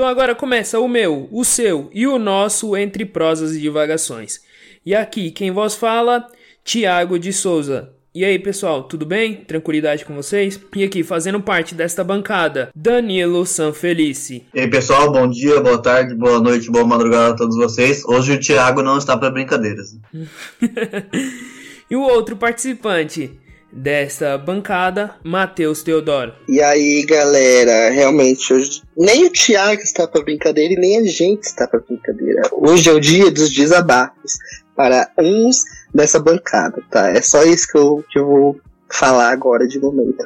Então agora começa o meu, o seu e o nosso entre prosas e divagações. E aqui quem vos fala, Tiago de Souza. E aí pessoal, tudo bem? Tranquilidade com vocês? E aqui fazendo parte desta bancada, Danilo Sanfelice. E aí pessoal, bom dia, boa tarde, boa noite, boa madrugada a todos vocês. Hoje o Tiago não está para brincadeiras. e o outro participante, desta bancada, Matheus Teodoro. E aí, galera, realmente, hoje nem o Thiago está para brincadeira e nem a gente está para brincadeira. Hoje é o dia dos desabafos para uns dessa bancada, tá? É só isso que eu, que eu vou falar agora de momento.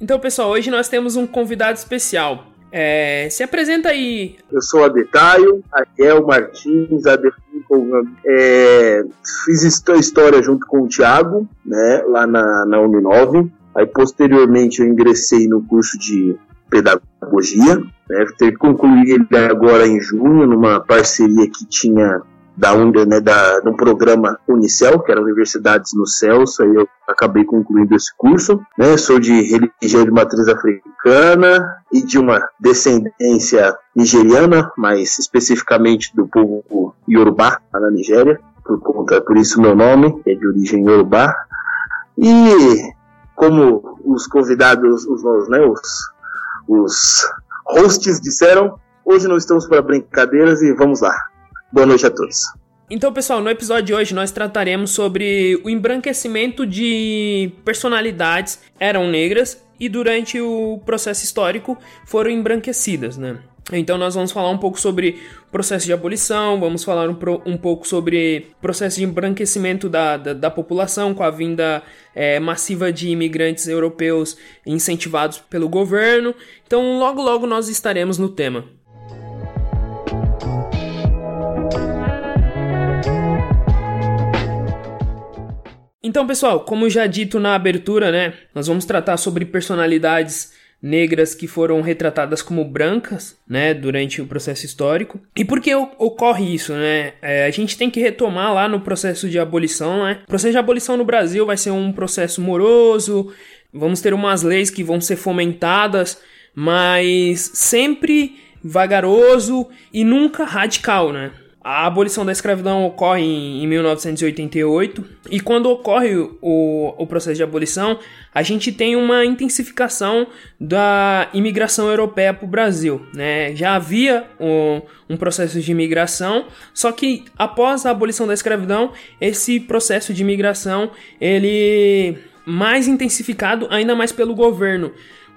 Então, pessoal, hoje nós temos um convidado especial. É, se apresenta aí. Eu sou Adetaio, Ariel Martins, é, fiz história junto com o Thiago, né, lá na, na Uninove. Aí, posteriormente, eu ingressei no curso de pedagogia. Né, ter concluído ele agora em junho, numa parceria que tinha da, né, da, de programa Unicel, que era Universidades no Celso, aí eu acabei concluindo esse curso. Né? Sou de religião de matriz africana e de uma descendência nigeriana, mais especificamente do povo Yorubá, na Nigéria, por, conta, por isso meu nome é de origem Yorubá. E como os convidados, os, né, os, os hosts disseram, hoje não estamos para brincadeiras e vamos lá. Boa noite a todos. Então, pessoal, no episódio de hoje nós trataremos sobre o embranquecimento de personalidades eram negras e durante o processo histórico foram embranquecidas, né? Então nós vamos falar um pouco sobre processo de abolição, vamos falar um, pro, um pouco sobre processo de embranquecimento da, da, da população com a vinda é, massiva de imigrantes europeus incentivados pelo governo. Então logo logo nós estaremos no tema. Então, pessoal, como já dito na abertura, né, nós vamos tratar sobre personalidades negras que foram retratadas como brancas, né, durante o processo histórico. E por que ocorre isso, né? É, a gente tem que retomar lá no processo de abolição, né? O processo de abolição no Brasil vai ser um processo moroso, vamos ter umas leis que vão ser fomentadas, mas sempre vagaroso e nunca radical, né? A abolição da escravidão ocorre em, 1988 e quando ocorre o, o processo de abolição, a gente tem uma intensificação da imigração europeia para o Brasil. Né? Já havia um, um processo de imigração, só que após a abolição da escravidão, esse processo de imigração ele mais intensificado ainda mais pelo governo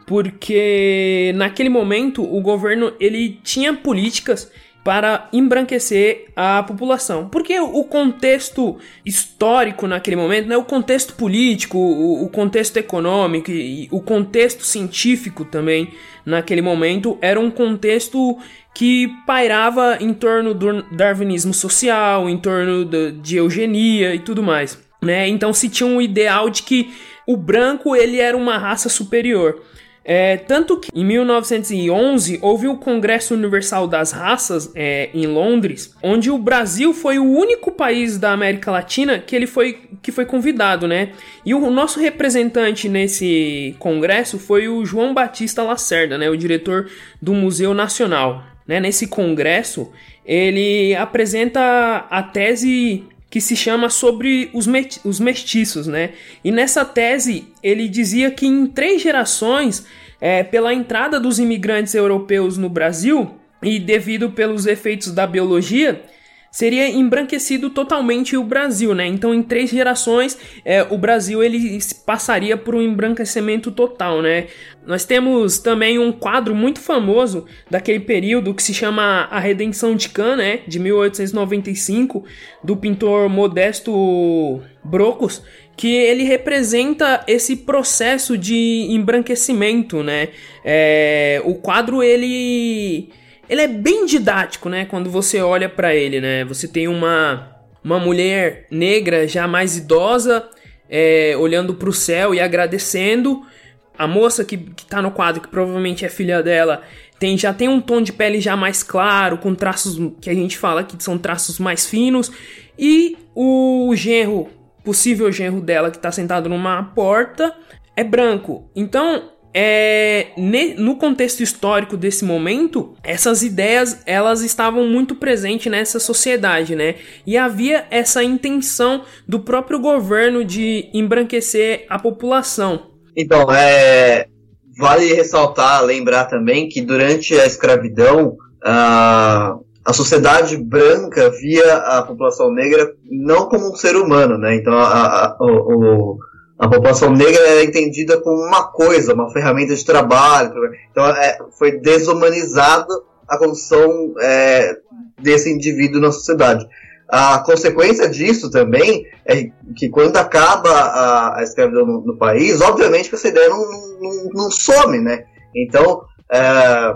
porque naquele momento o governo ele tinha políticas para embranquecer a população. Porque o contexto histórico naquele momento, né, o contexto político, o, o contexto econômico e, e o contexto científico também naquele momento era um contexto que pairava em torno do darwinismo social, em torno de, de eugenia e tudo mais. Né? Então se tinha um ideal de que o branco ele era uma raça superior. É, tanto que em 1911 houve o Congresso Universal das Raças é, em Londres, onde o Brasil foi o único país da América Latina que ele foi que foi convidado, né? E o nosso representante nesse congresso foi o João Batista Lacerda, né? O diretor do Museu Nacional. Né? Nesse congresso ele apresenta a tese que se chama sobre os, os mestiços, né? E nessa tese ele dizia que em três gerações, é, pela entrada dos imigrantes europeus no Brasil e devido pelos efeitos da biologia, seria embranquecido totalmente o Brasil, né? Então, em três gerações, é, o Brasil ele passaria por um embranquecimento total, né? Nós temos também um quadro muito famoso daquele período que se chama A Redenção de Can, né? De 1895, do pintor Modesto Brocos, que ele representa esse processo de embranquecimento, né? É, o quadro ele ele é bem didático, né? Quando você olha para ele, né? Você tem uma uma mulher negra já mais idosa é, olhando para o céu e agradecendo. A moça que, que tá no quadro, que provavelmente é filha dela, tem já tem um tom de pele já mais claro, com traços que a gente fala que são traços mais finos. E o genro, possível genro dela, que tá sentado numa porta, é branco. Então, é, no contexto histórico desse momento, essas ideias elas estavam muito presentes nessa sociedade, né? E havia essa intenção do próprio governo de embranquecer a população. Então, é, vale ressaltar, lembrar também que durante a escravidão, a, a sociedade branca via a população negra não como um ser humano, né? Então, a, a, o, a população negra era entendida como uma coisa, uma ferramenta de trabalho. Então, é, foi desumanizada a condição é, desse indivíduo na sociedade. A consequência disso também é que quando acaba a, a escravidão no, no, país, obviamente que essa ideia não, não, não some, né? Então, é,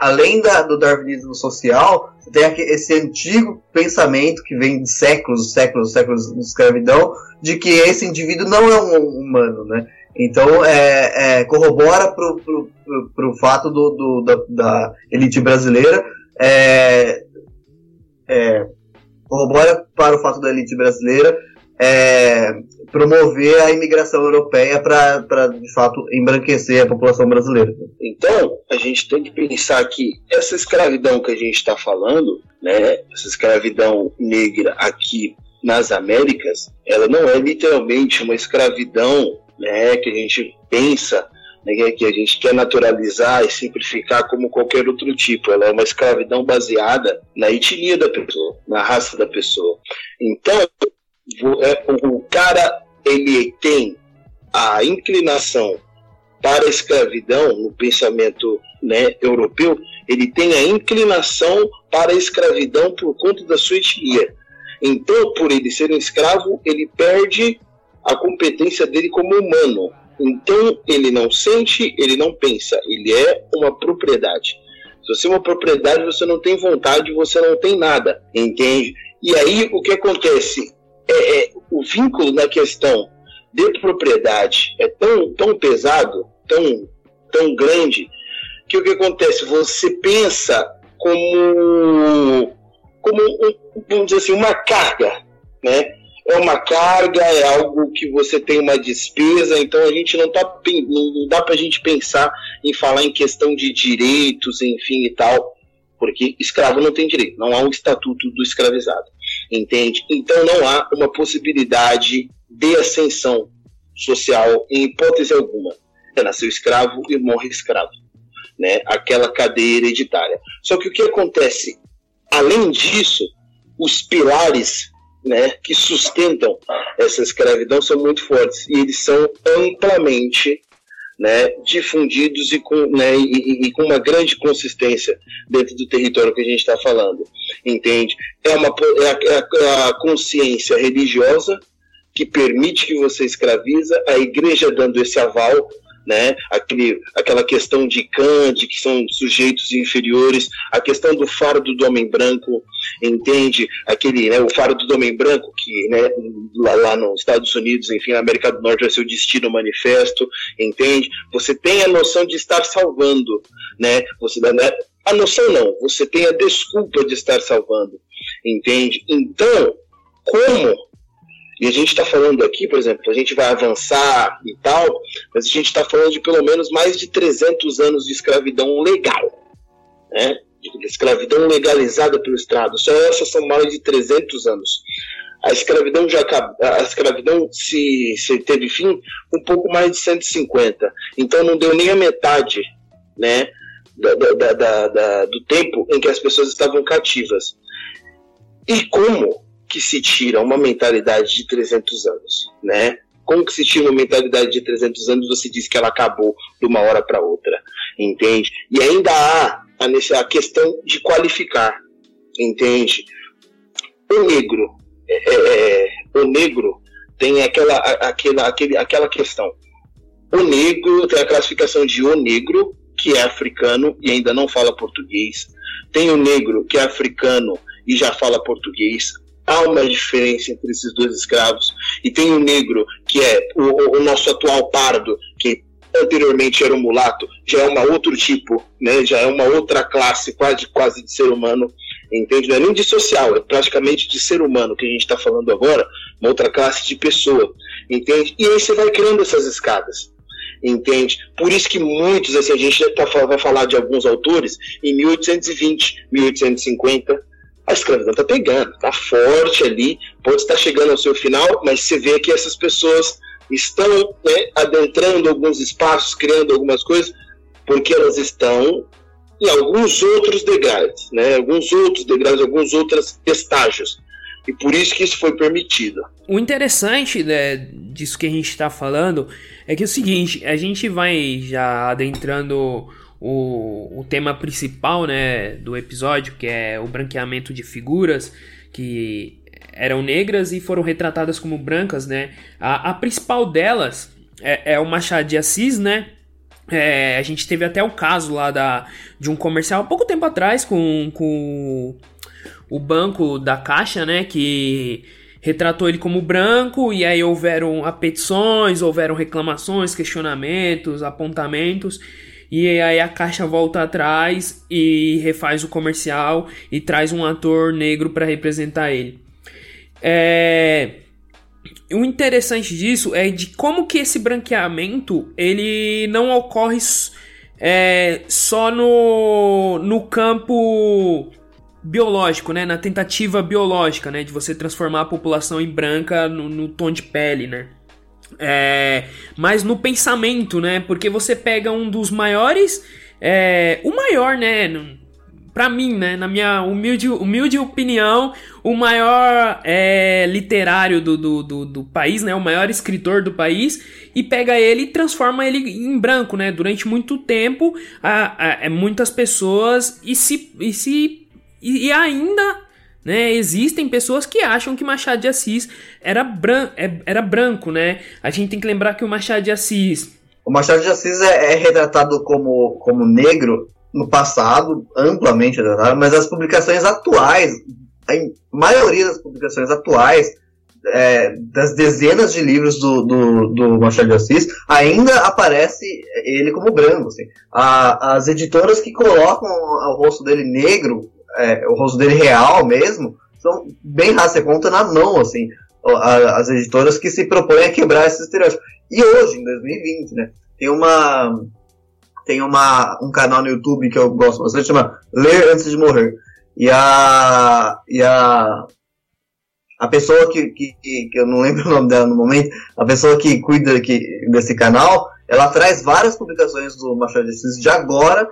além da, do darwinismo social, tem esse antigo pensamento que vem de séculos, séculos, séculos de escravidão, de que esse indivíduo não é um humano, né? Então, é, é, corrobora para o fato do, do da, da, elite brasileira, é, é, corrobora para o fato da elite brasileira é, promover a imigração europeia para, de fato, embranquecer a população brasileira. Então, a gente tem que pensar que essa escravidão que a gente está falando, né, essa escravidão negra aqui nas Américas, ela não é literalmente uma escravidão né, que a gente pensa, né, que a gente quer naturalizar e simplificar como qualquer outro tipo. Ela é uma escravidão baseada na etnia da pessoa, na raça da pessoa. Então, o cara ele tem a inclinação para a escravidão no pensamento né, europeu, ele tem a inclinação para a escravidão por conta da sua etnia. Então, por ele ser um escravo, ele perde a competência dele como humano. Então, ele não sente, ele não pensa, ele é uma propriedade. Se você é uma propriedade, você não tem vontade, você não tem nada, entende? E aí, o que acontece? É, é, o vínculo na questão de propriedade é tão, tão pesado, tão, tão grande, que o que acontece? Você pensa como, como um, vamos dizer assim, uma carga, né? É uma carga, é algo que você tem uma despesa, então a gente não, tá, não dá para a gente pensar em falar em questão de direitos, enfim e tal, porque escravo não tem direito, não há um estatuto do escravizado entende? Então não há uma possibilidade de ascensão social em hipótese alguma. Nasceu escravo e morre escravo, né? Aquela cadeia hereditária. Só que o que acontece? Além disso, os pilares né, que sustentam essa escravidão são muito fortes e eles são amplamente né, difundidos e com, né, e, e, com uma grande consistência dentro do território que a gente está falando, entende? É, uma, é a, é a consciência religiosa que permite que você escraviza, a igreja dando esse aval né? Aquele, aquela questão de Kant, que são sujeitos inferiores, a questão do fardo do homem branco, entende? Aquele, né, o fardo do homem branco, que né, lá, lá nos Estados Unidos, enfim, na América do Norte ser o destino manifesto, entende? Você tem a noção de estar salvando, né? Você, né, a noção não, você tem a desculpa de estar salvando, entende? Então, como e a gente está falando aqui, por exemplo, a gente vai avançar e tal, mas a gente está falando de pelo menos mais de 300 anos de escravidão legal, né? De escravidão legalizada pelo Estado. Só essas são mais de 300 anos. A escravidão já a escravidão se, se teve fim um pouco mais de 150. Então não deu nem a metade, né? Da, da, da, do tempo em que as pessoas estavam cativas. E como que se tira uma mentalidade de 300 anos, né? Como que se tira uma mentalidade de 300 anos você diz que ela acabou de uma hora para outra, entende? E ainda há a, a questão de qualificar, entende? O negro, é, é, é o negro tem aquela, aquela, aquele, aquela questão. O negro tem a classificação de o negro, que é africano e ainda não fala português. Tem o negro, que é africano e já fala português há uma diferença entre esses dois escravos. E tem o negro, que é o, o nosso atual pardo, que anteriormente era o mulato, já é uma outro tipo, né? já é uma outra classe quase, quase de ser humano, entende? Não é nem de social, é praticamente de ser humano que a gente está falando agora, uma outra classe de pessoa, entende? E aí você vai criando essas escadas. entende? Por isso que muitos, assim, a gente tá, vai falar de alguns autores, em 1820, 1850, a escravidão está pegando, está forte ali, pode estar chegando ao seu final, mas você vê que essas pessoas estão né, adentrando alguns espaços, criando algumas coisas, porque elas estão em alguns outros degraus, né, alguns outros degraus, alguns outros estágios. E por isso que isso foi permitido. O interessante né, disso que a gente está falando é que é o seguinte, a gente vai já adentrando o, o tema principal né, do episódio, que é o branqueamento de figuras que eram negras e foram retratadas como brancas, né? A, a principal delas é, é o Machado de Assis, né? É, a gente teve até o caso lá da, de um comercial há pouco tempo atrás com, com o banco da Caixa, né? Que retratou ele como branco e aí houveram petições, houveram reclamações, questionamentos, apontamentos. E aí a caixa volta atrás e refaz o comercial e traz um ator negro para representar ele. É... O interessante disso é de como que esse branqueamento ele não ocorre é, só no, no campo biológico, né? Na tentativa biológica, né? De você transformar a população em branca no, no tom de pele, né? É, mas no pensamento, né? Porque você pega um dos maiores, é, o maior, né? Pra mim, né? Na minha humilde, humilde opinião, o maior é, literário do, do, do, do, país, né? O maior escritor do país, e pega ele e transforma ele em branco, né? Durante muito tempo, a, a, a muitas pessoas e se, e se e ainda né? Existem pessoas que acham que Machado de Assis era, bran é, era branco, né? A gente tem que lembrar que o Machado de Assis. O Machado de Assis é, é retratado como, como negro no passado, amplamente retratado, mas as publicações atuais, a maioria das publicações atuais, é, das dezenas de livros do, do, do, Machado de Assis, ainda aparece ele como branco. Assim. A, as editoras que colocam o rosto dele negro é, o rosto dele real mesmo, são bem raras, você conta na mão, assim, as editoras que se propõem a quebrar esses estereótipos. E hoje, em 2020, né, tem uma tem uma, um canal no YouTube que eu gosto bastante, chama Ler Antes de Morrer. E a, e a, a pessoa que, que, que, eu não lembro o nome dela no momento, a pessoa que cuida que, desse canal, ela traz várias publicações do Machado de Assis de agora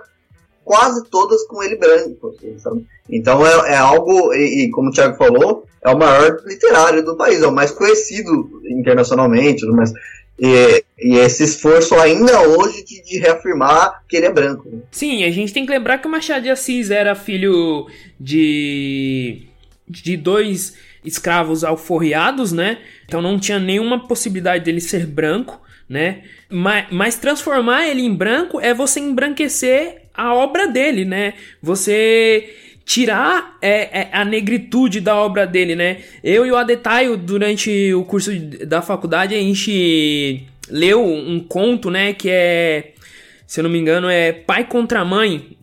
quase todas com ele branco. Assim, então é, é algo, e, e, como o Thiago falou, é o maior literário do país, é o mais conhecido internacionalmente, mas e, e, esse esforço ainda hoje de, de, reafirmar que ele é branco. Né? Sim, a gente tem que lembrar que o Machado de Assis era filho de, de dois escravos alforriados, né? Então não tinha nenhuma possibilidade dele ser branco, né? Mas, mas transformar ele em branco é você embranquecer a obra dele, né? Você tirar é, é, a negritude da obra dele, né? Eu e o Adetaio, durante o curso da faculdade, a gente leu um conto, né? Que é, se eu não me engano, é Pai contra Mãe.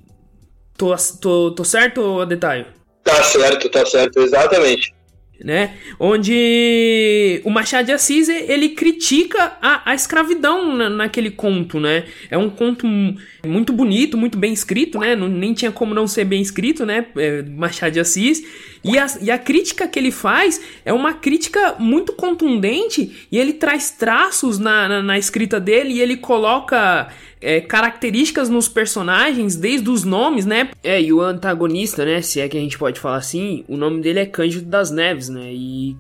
Tô, tô, tô certo, Adetaio? Tá certo, tá certo, exatamente né? Onde o Machado de Assis ele critica a, a escravidão na, naquele conto, né? É um conto muito bonito, muito bem escrito, né? Não, nem tinha como não ser bem escrito, né? É, Machado de Assis. E a, e a crítica que ele faz é uma crítica muito contundente e ele traz traços na, na, na escrita dele e ele coloca é, características nos personagens, desde os nomes, né? É, e o antagonista, né? Se é que a gente pode falar assim, o nome dele é Cândido das Neves, né? E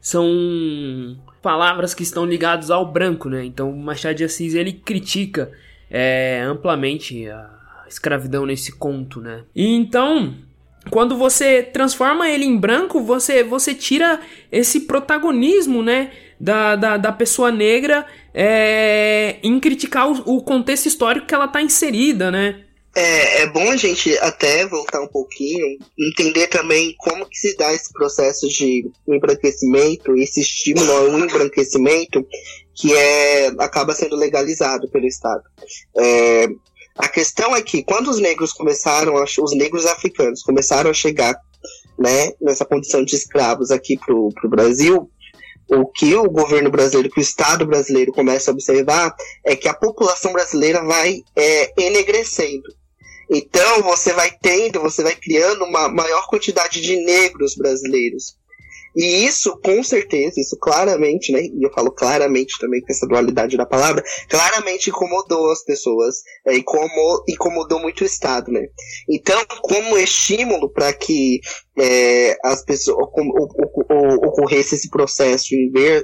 são palavras que estão ligadas ao branco, né? Então Machado de Assis ele critica é, amplamente a escravidão nesse conto, né? E então quando você transforma ele em branco, você você tira esse protagonismo, né? Da, da, da pessoa negra é, em criticar o, o, contexto histórico que ela está inserida, né? É, é bom a gente até voltar um pouquinho, entender também como que se dá esse processo de embranquecimento, esse estímulo ao embranquecimento que é, acaba sendo legalizado pelo Estado. É, a questão é que quando os negros começaram, a, os negros africanos começaram a chegar né, nessa condição de escravos aqui pro, pro Brasil, o que o governo brasileiro, que o Estado brasileiro começa a observar, é que a população brasileira vai é, enegrecendo. Então você vai tendo, você vai criando uma maior quantidade de negros brasileiros. E isso, com certeza, isso claramente, né? E eu falo claramente também com essa dualidade da palavra, claramente incomodou as pessoas, é, incomodou, incomodou muito o Estado, né? Então, como estímulo para que é, as pessoas ocorresse esse processo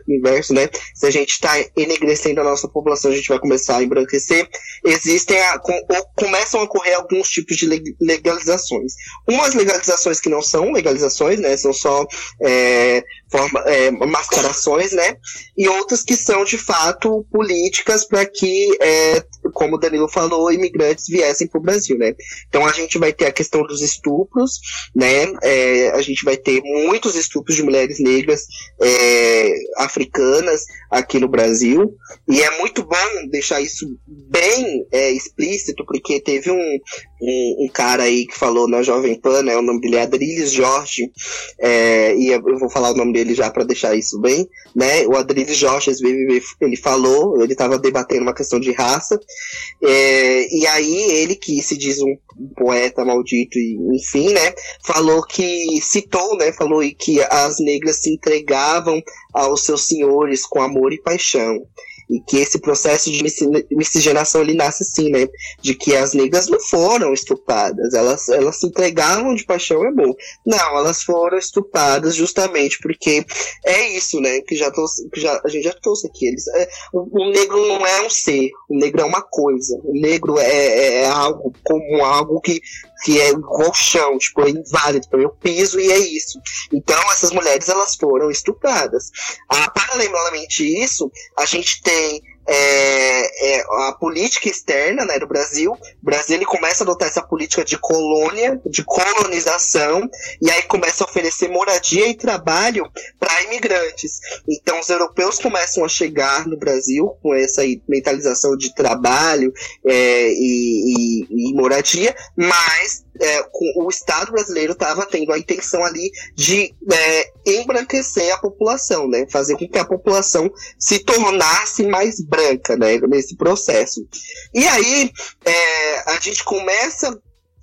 inverso, né? Se a gente está enegrecendo a nossa população, a gente vai começar a embranquecer. Existem a, com, começam a ocorrer alguns tipos de legalizações. Umas legalizações que não são legalizações, né? São só é, forma, é, mascarações, né? E outras que são de fato políticas para que, é, como o Danilo falou, imigrantes viessem para o Brasil, né? Então a gente vai ter a questão dos estupros, né? É, a gente vai ter muitos estupros de mulheres negras é, africanas aqui no Brasil e é muito bom deixar isso bem é, explícito porque teve um, um, um, cara aí que falou na Jovem Pan, né? O nome dele é Adriles Jorge é, e eu vou falar o nome dele já para deixar isso bem, né? O Adriles Jorge, ele falou, ele estava debatendo uma questão de raça, é, e aí ele que se diz um poeta maldito e enfim, né? Falou que citou, né? Falou que as negras se entregavam aos seus senhores com amor e paixão e que esse processo de miscigenação ele nasce assim, né? De que as negras não foram estupradas, elas, elas se entregavam de paixão e amor. Não, elas foram estupradas justamente porque é isso, né? Que já, trouxe, que já a gente já trouxe aqui. Eles, é, o, o, negro não é um ser, o negro é uma coisa. O negro é, é, é algo como algo que que é igual chão, tipo, é inválido para o piso e é isso. Então, essas mulheres, elas foram estupradas. Ah, paralelamente isso, a gente tem é, é, a política externa né, do Brasil. O Brasil ele começa a adotar essa política de colônia, de colonização, e aí começa a oferecer moradia e trabalho para imigrantes. Então os europeus começam a chegar no Brasil com essa mentalização de trabalho é, e, e, e moradia, mas é, o Estado brasileiro estava tendo a intenção ali de é, embranquecer a população, né? Fazer com que a população se tornasse mais branca, né? Nesse processo. E aí é, a gente começa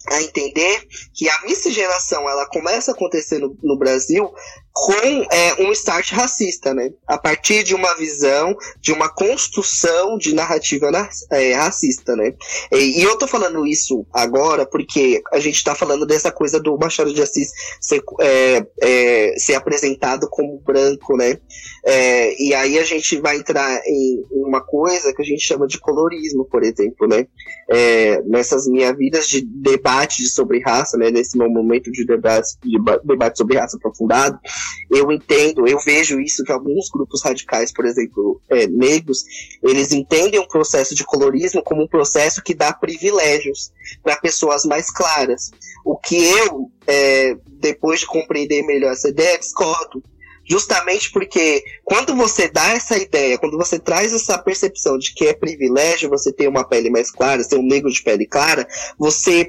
a entender que a miscigenação ela começa a acontecer no, no Brasil com é, um start racista, né? A partir de uma visão, de uma construção de narrativa é, racista, né? E, e, eu tô falando isso agora porque a gente tá falando dessa coisa do Machado de Assis ser, é, é ser apresentado como branco, né? É, e aí a gente vai entrar em, uma coisa que a gente chama de colorismo, por exemplo, né? É, nessas minhas vidas de debate sobre raça, né? Nesse meu momento de debate, de debate sobre raça aprofundado, eu entendo, eu vejo isso que alguns grupos radicais, por exemplo, é, negros, eles entendem o processo de colorismo como um processo que dá privilégios para pessoas mais claras. O que eu, é, depois de compreender melhor essa ideia, discordo Justamente porque quando você dá essa ideia, quando você traz essa percepção de que é privilégio você ter uma pele mais clara, ser um negro de pele clara, você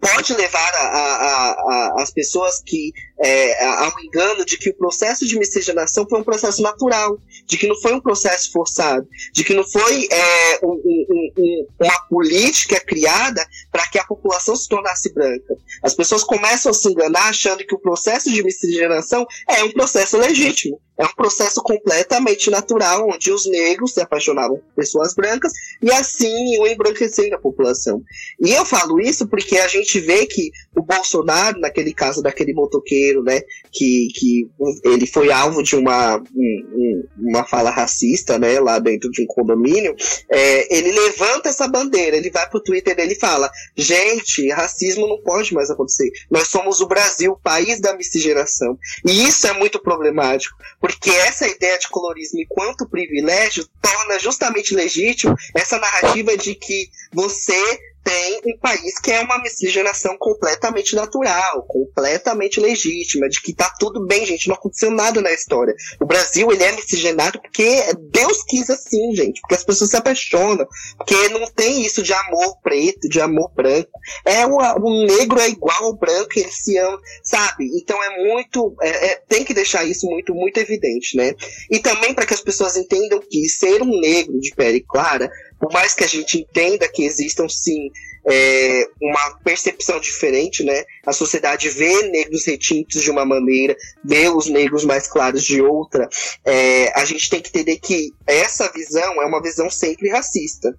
pode levar a, a, a, as pessoas que é, ao engano de que o processo de miscigenação foi um processo natural, de que não foi um processo forçado, de que não foi é, um, um, um, uma política criada para que a população se tornasse branca. As pessoas começam a se enganar achando que o processo de miscigenação é um processo legítimo. É um processo completamente natural, onde os negros se apaixonavam por pessoas brancas e assim iam embranquecendo a população. E eu falo isso porque a gente vê que o Bolsonaro, naquele caso daquele motoqueiro, né, que, que ele foi alvo de uma, um, uma fala racista, né, lá dentro de um condomínio, é, ele levanta essa bandeira, ele vai pro Twitter dele e fala: gente, racismo não pode mais acontecer. Nós somos o Brasil, o país da miscigenação. E isso é muito problemático porque essa ideia de colorismo enquanto privilégio torna justamente legítimo essa narrativa de que você tem um país que é uma miscigenação completamente natural, completamente legítima, de que tá tudo bem, gente, não aconteceu nada na história. O Brasil, ele é miscigenado porque Deus quis assim, gente, porque as pessoas se apaixonam, porque não tem isso de amor preto, de amor branco. É o, negro é igual ao branco, eles se amam, sabe? Então é muito, é, é, tem que deixar isso muito, muito evidente, né? E também para que as pessoas entendam que ser um negro de pele clara por mais que a gente entenda que existam sim é, uma percepção diferente, né? A sociedade vê negros retintos de uma maneira, vê os negros mais claros de outra. É, a gente tem que entender que essa visão é uma visão sempre racista.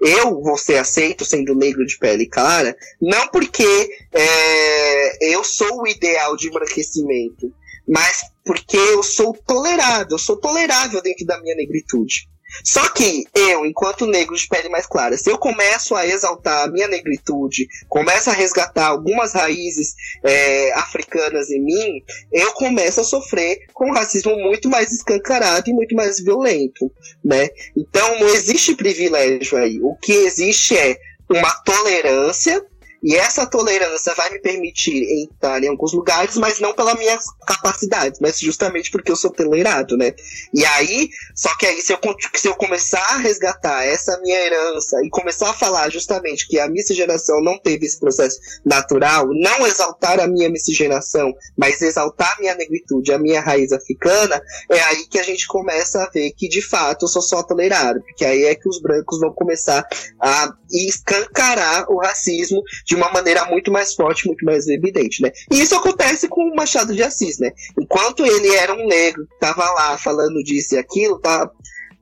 Eu vou ser aceito sendo negro de pele clara, não porque é, eu sou o ideal de embranquecimento, mas porque eu sou tolerado, eu sou tolerável dentro da minha negritude. Só que eu, enquanto negro de pele mais clara, se eu começo a exaltar a minha negritude, começo a resgatar algumas raízes é, africanas em mim, eu começo a sofrer com um racismo muito mais escancarado e muito mais violento, né? Então não existe privilégio aí. O que existe é uma tolerância e essa tolerância vai me permitir entrar em alguns lugares, mas não pelas minhas capacidades, mas justamente porque eu sou tolerado, né? E aí, só que aí, se eu, se eu começar a resgatar essa minha herança e começar a falar justamente que a miscigenação não teve esse processo natural, não exaltar a minha miscigenação, mas exaltar a minha negritude, a minha raiz africana, é aí que a gente começa a ver que de fato eu sou só tolerado, porque aí é que os brancos vão começar a escancarar o racismo de uma maneira muito mais forte, muito mais evidente, né? E isso acontece com o Machado de Assis, né? Enquanto ele era um negro, tava lá falando disso e aquilo, tá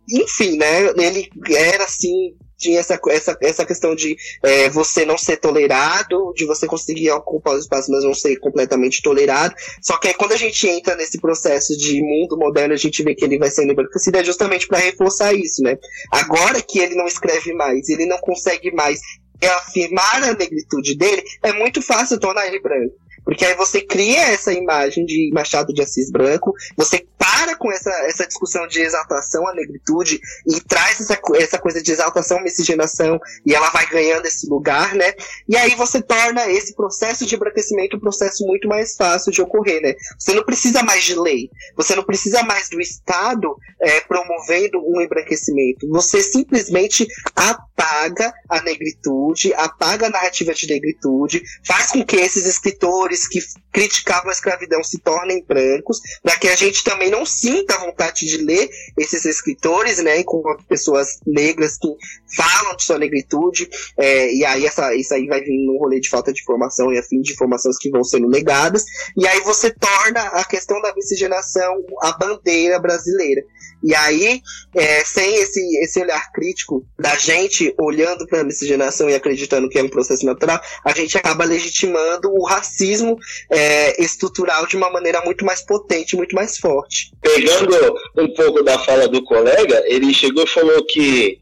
enfim, né? Ele era assim tinha essa, essa, essa questão de é, você não ser tolerado, de você conseguir ocupar os espaços, mas não ser completamente tolerado. Só que aí, quando a gente entra nesse processo de mundo moderno, a gente vê que ele vai sendo embranquecido, é justamente para reforçar isso, né? Agora que ele não escreve mais, ele não consegue mais afirmar a negritude dele, é muito fácil tornar ele branco. Porque aí você cria essa imagem de Machado de Assis branco, você para com essa, essa discussão de exaltação à negritude e traz essa, essa coisa de exaltação à miscigenação e ela vai ganhando esse lugar, né? E aí você torna esse processo de embranquecimento um processo muito mais fácil de ocorrer, né? Você não precisa mais de lei, você não precisa mais do Estado é, promovendo um embranquecimento, você simplesmente apaga a negritude, apaga a narrativa de negritude, faz com que esses escritores que criticavam a escravidão se tornem brancos, para que a gente também não sinta vontade de ler esses escritores, né, com pessoas negras que falam de sua negritude, é, e aí essa, isso aí vai vir num rolê de falta de informação e afim de informações que vão sendo negadas, e aí você torna a questão da miscigenação a bandeira brasileira. E aí, é, sem esse, esse olhar crítico da gente olhando para a miscigenação e acreditando que é um processo natural, a gente acaba legitimando o racismo é, estrutural de uma maneira muito mais potente, muito mais forte. Pegando um pouco da fala do colega, ele chegou e falou que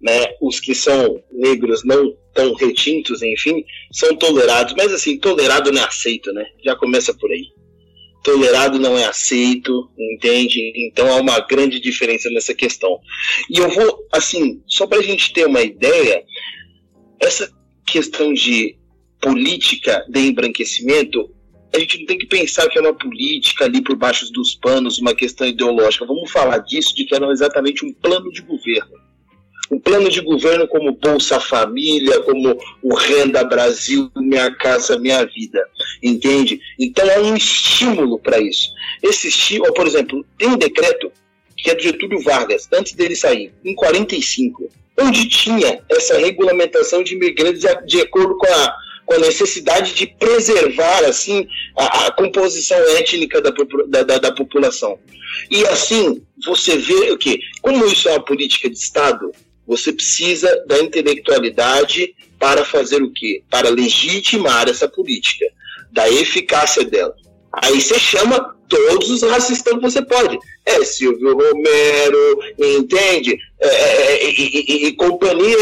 né, os que são negros não tão retintos, enfim, são tolerados. Mas assim, tolerado não é aceito, né? Já começa por aí tolerado não é aceito, entende? Então há uma grande diferença nessa questão. E eu vou, assim, só para a gente ter uma ideia, essa questão de política de embranquecimento, a gente não tem que pensar que é uma política ali por baixo dos panos, uma questão ideológica. Vamos falar disso, de que era exatamente um plano de governo um plano de governo como Bolsa Família, como o Renda Brasil, Minha Casa Minha Vida, entende? Então é um estímulo para isso. Esse estímulo, por exemplo, tem um decreto que é do Getúlio Vargas, antes dele sair, em 45, onde tinha essa regulamentação de imigrantes de acordo com a, com a necessidade de preservar assim a, a composição étnica da, da, da, população. E assim, você vê o que? Como isso é uma política de Estado, você precisa da intelectualidade para fazer o quê? Para legitimar essa política, da eficácia dela. Aí você chama todos os racistas que você pode. É Silvio Romero, entende? É, é, é e, e, companhia,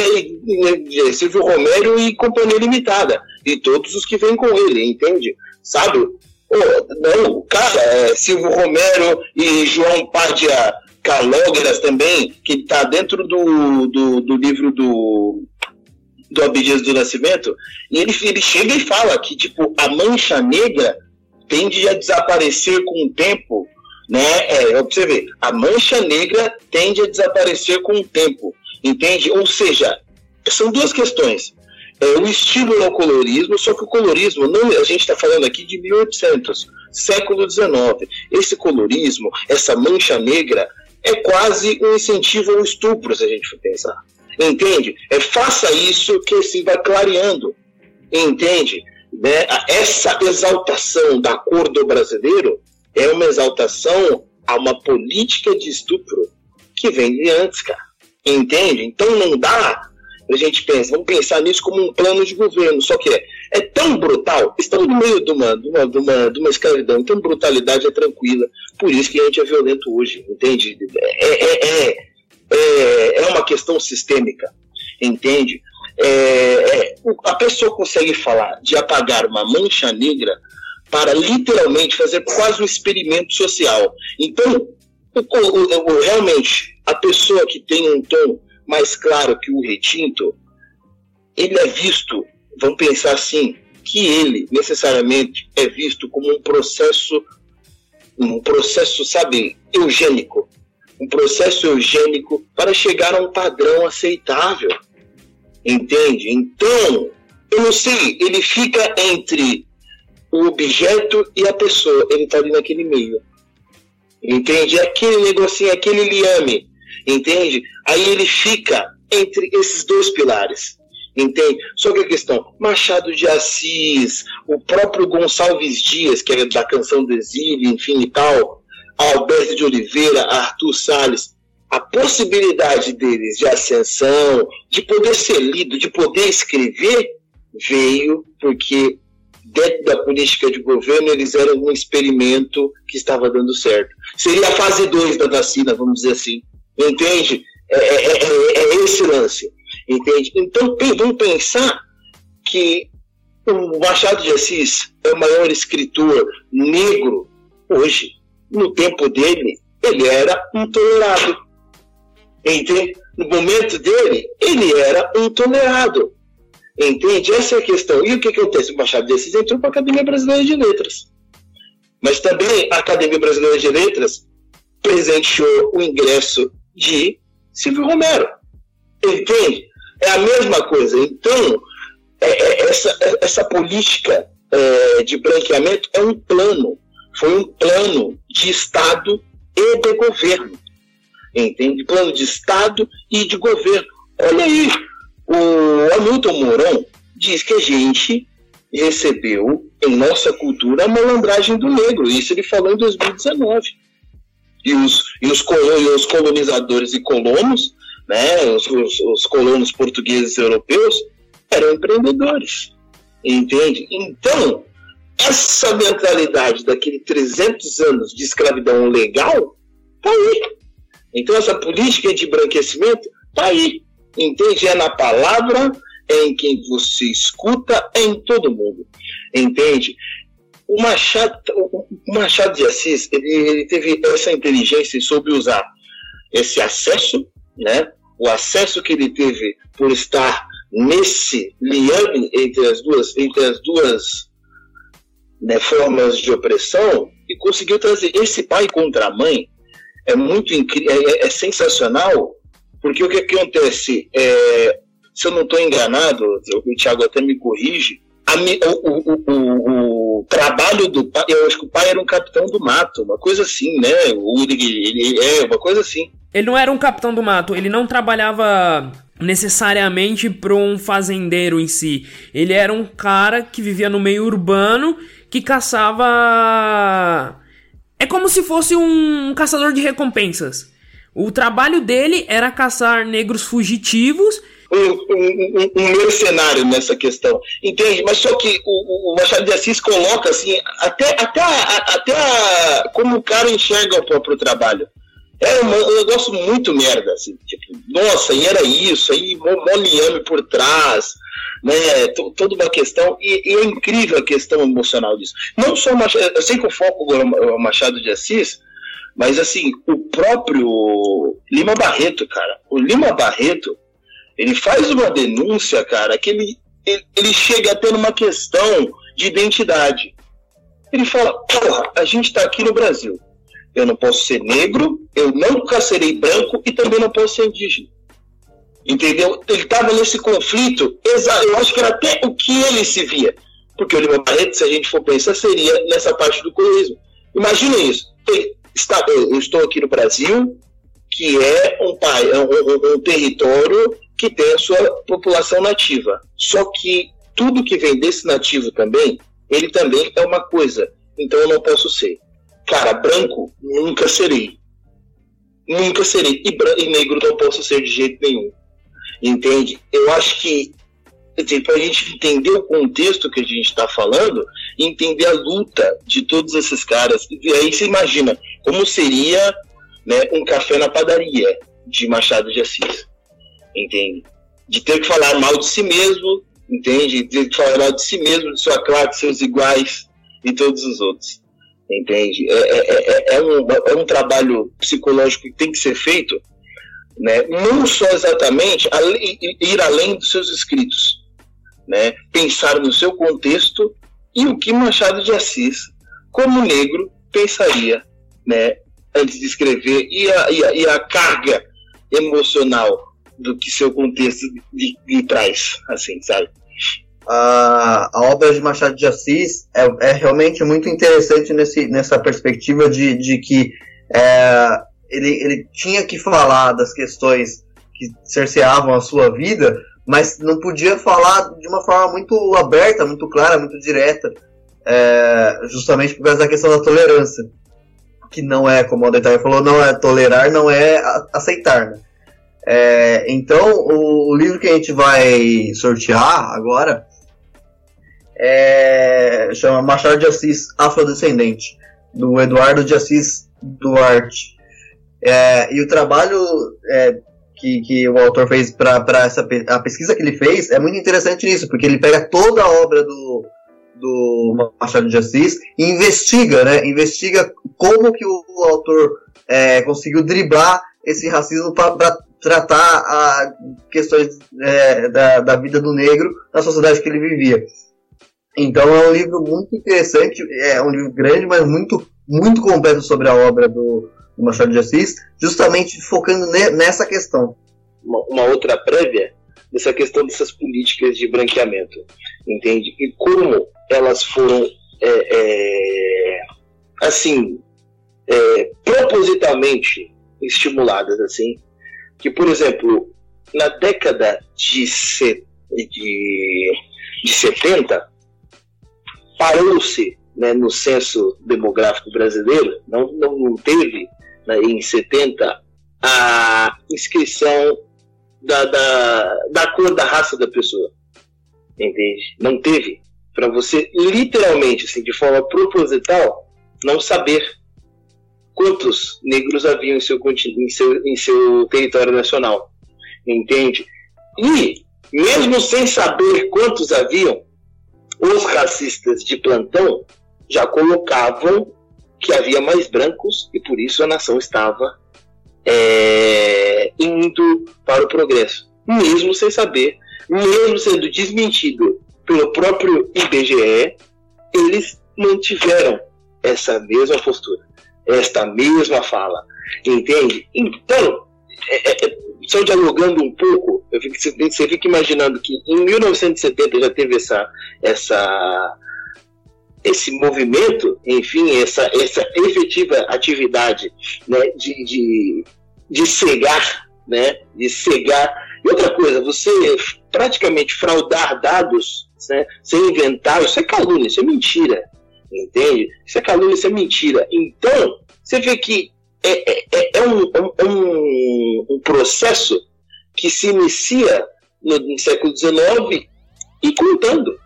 e, Silvio Romero e companhia limitada. E todos os que vêm com ele, entende? Sabe? Oh, não, cara, é Silvio Romero e João Pádia Calógeras também, que está dentro do, do, do, livro do, do Abdias do Nascimento, e ele, ele chega e fala que, tipo, a mancha negra tende a desaparecer com o tempo, né? É, ver, a mancha negra tende a desaparecer com o tempo, entende? Ou seja, são duas questões. É, o estímulo ao colorismo, só que o colorismo, não, a gente está falando aqui de 1800, século XIX. Esse colorismo, essa mancha negra, é quase um incentivo ao estupro, se a gente for pensar. Entende? É faça isso que assim vai clareando. Entende? Né? Essa exaltação da cor do brasileiro é uma exaltação a uma política de estupro que vem de antes, cara. Entende? Então não dá a gente pensar, vamos pensar nisso como um plano de governo, só que é, é tão brutal, estamos no meio de uma, de, uma, de, uma, de uma escravidão, então brutalidade é tranquila, por isso que a gente é violento hoje, entende? É, é, é, é, é uma questão sistêmica, entende? É, é, a pessoa consegue falar de apagar uma mancha negra para literalmente fazer quase um experimento social. Então, o, o, o, realmente, a pessoa que tem um tom mais claro que o retinto, ele é visto, vamos pensar assim, que ele necessariamente é visto como um processo, um processo, sabe, eugênico, um processo eugênico para chegar a um padrão aceitável. Entende? Então, eu não sei, ele fica entre o objeto e a pessoa, ele está ali naquele meio. Entende? Aquele negocinho, aquele liame entende? Aí ele fica entre esses dois pilares, entende? Só que a questão, Machado de Assis, o próprio Gonçalves Dias, que é da canção do exílio, enfim e tal, Alberto de Oliveira, Arthur Salles, a possibilidade deles de ascensão, de poder ser lido, de poder escrever, veio porque dentro da política de governo eles eram um experimento que estava dando certo. Seria a fase 2 da vacina, vamos dizer assim. Entende? É, é, é, é, é esse lance. Entende? Então, vamos pensar que o Machado de Assis é o maior escritor negro hoje. No tempo dele, ele era um tolerado. Entende? No momento dele, ele era um tolerado. Entende? Essa é a questão. E o que, que acontece? O Machado de Assis entrou para a Academia Brasileira de Letras. Mas também a Academia Brasileira de Letras presenteou o ingresso de Silvio Romero. Entende? É a mesma coisa. Então, é, é, essa, é, essa política é, de branqueamento é um plano. Foi um plano de Estado e de governo. Entende? Plano de Estado e de governo. Olha aí, o Hamilton Mourão diz que a gente recebeu em nossa cultura a malandragem do negro. Isso ele falou em 2019 e os, e os, colonizadores e colonos, né, os, os, os colonos portugueses e europeus, eram empreendedores. Entende? Então, essa mentalidade daquele 300 anos de escravidão legal tá aí. Então, essa política de embranquecimento tá aí. Entende? É na palavra, é em quem você escuta, é em todo mundo. Entende? O Machado, o Machado de Assis, ele, ele teve essa inteligência e soube usar esse acesso, né? O acesso que ele teve por estar nesse liame entre as duas, entre as duas né, formas de opressão e conseguiu trazer esse pai contra a mãe é muito incrível, é, é, sensacional, porque o que acontece? É, se eu não estou enganado, o Thiago até me corrige, a, o, o, o, o, trabalho do pai, eu acho que o pai era um capitão do mato, uma coisa assim, né? O Uri, ele é uma coisa assim. Ele não era um capitão do mato, ele não trabalhava necessariamente para um fazendeiro em si. Ele era um cara que vivia no meio urbano que caçava. É como se fosse um caçador de recompensas. O trabalho dele era caçar negros fugitivos um, um, um, mercenário nessa questão, entende? Mas só que o, o Machado de Assis coloca assim, até, até, a, até a, como o cara enxerga o próprio trabalho. É um, negócio muito merda, assim, tipo, nossa, e era isso, aí moliame por trás, né, toda uma questão, e, e, é incrível a questão emocional disso. Não só Machado, eu sei que o foco é o Machado de Assis, mas assim, o próprio Lima Barreto, cara, o Lima Barreto, Ele faz uma denúncia, cara, que ele, ele, ele chega até numa questão de identidade. Ele fala, porra, a gente está aqui no Brasil. Eu não posso ser negro, eu nunca serei branco e também não posso ser indígena. Entendeu? Ele estava nesse conflito, eu acho que era até o que ele se via. Porque o Lima Barreto, se a gente for pensar, seria nessa parte do colorismo. Imagina isso. Eu estou aqui no Brasil, que é um, um, um território que tem a sua população nativa. Só que tudo que vem desse nativo também, ele também é uma coisa. Então eu não posso ser. Cara, branco, nunca serei. Nunca serei. E, e negro não posso ser de jeito nenhum. Entende? Eu acho que para a gente entender o contexto que a gente está falando, entender a luta de todos esses caras. E aí você imagina como seria né, um café na padaria de Machado de Assis. Entende? De ter que falar mal de si mesmo, entende? De ter que falar mal de si mesmo, de sua classe, seus iguais e todos os outros. Entende? É, é, é, é, um, é um trabalho psicológico que tem que ser feito né? não só exatamente ir além dos seus escritos, né? pensar no seu contexto e o que Machado de Assis, como negro, pensaria né? antes de escrever e a, e a, e a carga emocional do que seu contexto lhe, lhe traz, assim, sabe? A, a, obra de Machado de Assis é, é realmente muito interessante nesse, nessa perspectiva de, de que é, ele, ele tinha que falar das questões que cerceavam a sua vida, mas não podia falar de uma forma muito aberta, muito clara, muito direta, é, justamente por causa da questão da tolerância, que não é, como o Detalhe falou, não é tolerar, não é aceitar. Né? É, então, o, o, livro que a gente vai sortear agora é, chama Machado de Assis Afrodescendente, do Eduardo de Assis Duarte. É, e o trabalho é, que, que o autor fez para essa a pesquisa que ele fez é muito interessante nisso, porque ele pega toda a obra do, do Machado de Assis e investiga, né? Investiga como que o, o autor é, conseguiu driblar esse racismo para tratar a questões é, da, da vida do negro na sociedade que ele vivia. Então é um livro muito interessante, é um livro grande, mas muito, muito completo sobre a obra do, do Machado de Assis, justamente focando ne nessa questão. Uma, uma, outra prévia dessa questão dessas políticas de branqueamento, entende? E como elas foram, é, é, assim, é, propositalmente estimuladas, assim, que, por exemplo, na década de, de, de 70, parou-se né, no censo demográfico brasileiro, não, não, não teve né, em 70, a inscrição da, da, da cor da raça da pessoa. Entende? Não teve. Para você, literalmente, assim, de forma proposital, não saber quantos negros haviam em seu, em seu, em seu território nacional. Entende? E, mesmo sem saber quantos haviam, os racistas de plantão já colocavam que havia mais brancos e por isso a nação estava é, indo para o progresso, mesmo sem saber, mesmo sendo desmentido pelo próprio IBGE, eles mantiveram essa mesma postura, esta mesma fala, entende? Então, é, é, é só dialogando um pouco, eu fico, você fica imaginando que em 1970 já teve essa, essa esse movimento, enfim, essa, essa efetiva atividade né, de, de, de cegar, né, de cegar. E outra coisa, você praticamente fraudar dados, né, sem inventar, isso é calúnia, isso é mentira, entende? Isso é calúnia, isso é mentira. Então, você vê que é, é, é, é um, é um, um processo que se inicia no, no século XIX e contando.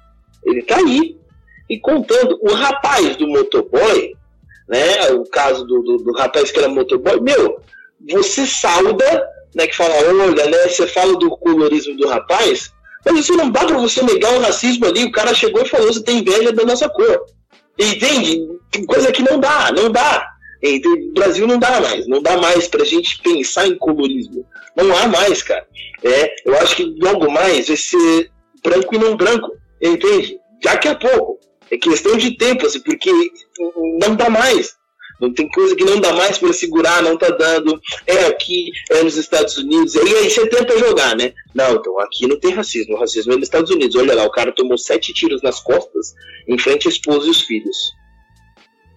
Ele está aí, e contando. O rapaz do motoboy, né? O caso do, do, do rapaz que era motoboy, meu, você sauda, né? Que fala, olha, né? Você fala do colorismo do rapaz, mas isso não dá para você negar o racismo ali. O cara chegou e falou, você tem inveja da nossa cor. Entende? Coisa que não dá, não dá. O Brasil não dá mais, não dá mais pra gente pensar em colorismo. Não há mais, cara. É, eu acho que logo mais vai ser branco e não branco, entende? Daqui a pouco. É questão de tempo, assim, porque não dá mais. Não tem coisa que não dá mais para segurar, não tá dando. É aqui, é nos Estados Unidos. E aí você tenta jogar, né? Não, então aqui não tem racismo. O racismo é nos Estados Unidos. Olha lá, o cara tomou sete tiros nas costas em frente à esposa e os filhos.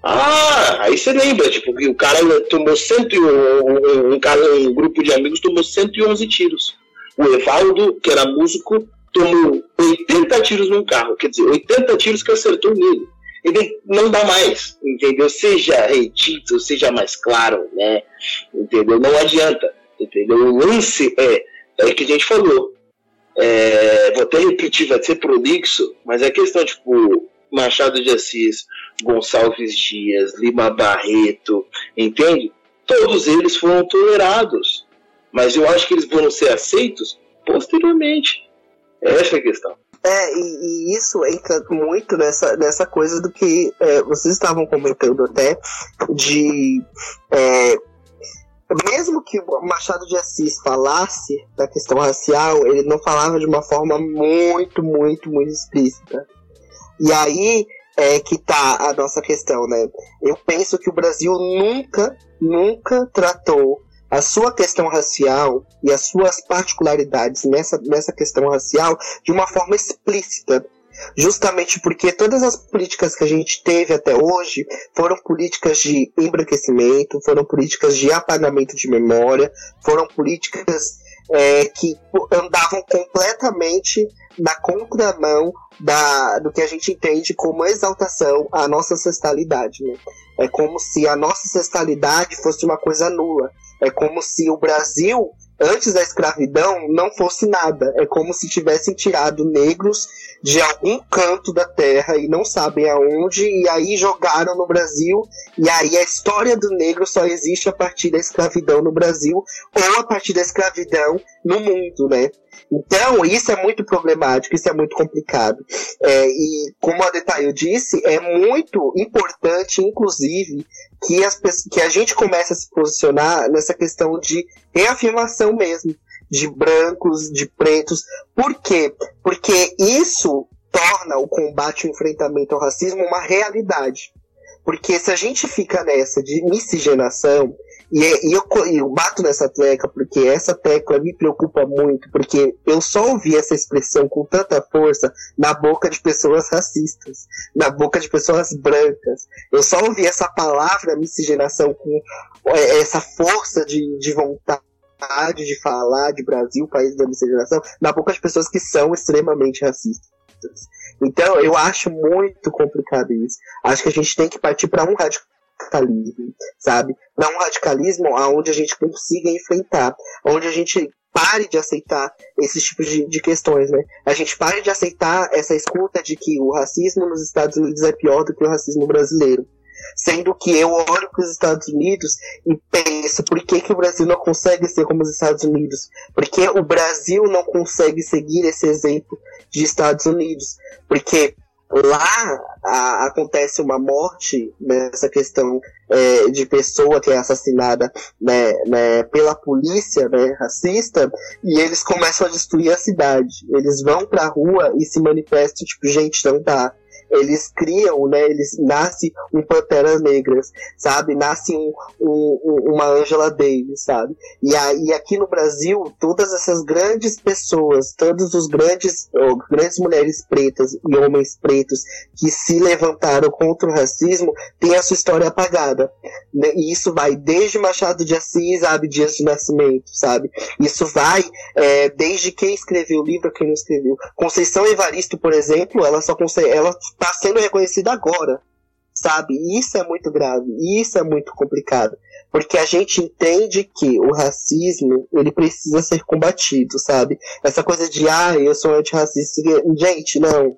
Ah, aí você lembra, tipo, o cara tomou 101, um, um, cara, um grupo de amigos tomou 111 tiros. O Evaldo, que era músico, tomou 80 tiros num carro. Quer dizer, 80 tiros que acertou nele ele não dá mais, entendeu? Seja retito, seja mais claro, né? Entendeu? Não adianta, entendeu? O lance é, é que a gente falou. É, vou até repetir, vai ser prolixo, mas é questão, tipo, Machado de Assis, Gonçalves Dias, Lima Barreto, entende? Todos eles foram tolerados, mas eu acho que eles vão ser aceitos posteriormente. Essa é a questão. É, e, e, isso entra muito nessa, nessa coisa do que é, vocês estavam comentando até, de. É, mesmo que o Machado de Assis falasse da questão racial, ele não falava de uma forma muito, muito, muito explícita. E aí é que tá a nossa questão, né? Eu penso que o Brasil nunca, nunca tratou a sua questão racial e as suas particularidades nessa, nessa questão racial de uma forma explícita. Justamente porque todas as políticas que a gente teve até hoje foram políticas de embranquecimento, foram políticas de apagamento de memória, foram políticas é, que andavam completamente na contramão da, do que a gente entende como exaltação à nossa ancestralidade. Né? É como se a nossa ancestralidade fosse uma coisa nula. É como se o Brasil, antes da escravidão, não fosse nada. É como se tivessem tirado negros de algum canto da terra e não sabem aonde, e aí jogaram no Brasil, e aí a história do negro só existe a partir da escravidão no Brasil, ou a partir da escravidão no mundo, né? Então, isso é muito problemático, isso é muito complicado. É, e, como a Detail disse, é muito importante, inclusive, que, as, que a gente comece a se posicionar nessa questão de reafirmação mesmo, de brancos, de pretos. Por quê? Porque isso torna o combate e o enfrentamento ao racismo uma realidade. Porque se a gente fica nessa de miscigenação, e, e eu, eu, bato nessa tecla porque essa tecla me preocupa muito, porque eu só ouvi essa expressão com tanta força na boca de pessoas racistas, na boca de pessoas brancas. Eu só ouvi essa palavra miscigenação com é, essa força de, de vontade de falar de Brasil, país da miscigenação, na boca de pessoas que são extremamente racistas. Então, eu acho muito complicado isso. Acho que a gente tem que partir para um radical radicalismo, sabe? Não um radicalismo onde a gente consiga enfrentar, onde a gente pare de aceitar esses tipos de, de, questões, né? A gente pare de aceitar essa escuta de que o racismo nos Estados Unidos é pior do que o racismo brasileiro. Sendo que eu olho para os Estados Unidos e penso, por que, que o Brasil não consegue ser como os Estados Unidos? Por que o Brasil não consegue seguir esse exemplo de Estados Unidos? Porque lá a, acontece uma morte nessa questão é, de pessoa que é assassinada né, né, pela polícia né, racista e eles começam a destruir a cidade. Eles vão pra rua e se manifestam, tipo, gente, não dá eles criam, né? Eles nasce um Panteras Negras, sabe? Nasce um, um, uma Angela Davis, sabe? E aí aqui no Brasil, todas essas grandes pessoas, todos os grandes, grandes mulheres pretas e homens pretos que se levantaram contra o racismo, têm a sua história apagada. Né? E isso vai desde Machado de Assis a Abdias de Nascimento, sabe? Isso vai é, desde quem escreveu o livro quem não escreveu. Conceição Evaristo, por exemplo, ela só consegue, ela está sendo reconhecida agora, sabe? Isso é muito grave, isso é muito complicado, porque a gente entende que o racismo ele precisa ser combatido, sabe? Essa coisa de ah, eu sou antirracista, gente, não,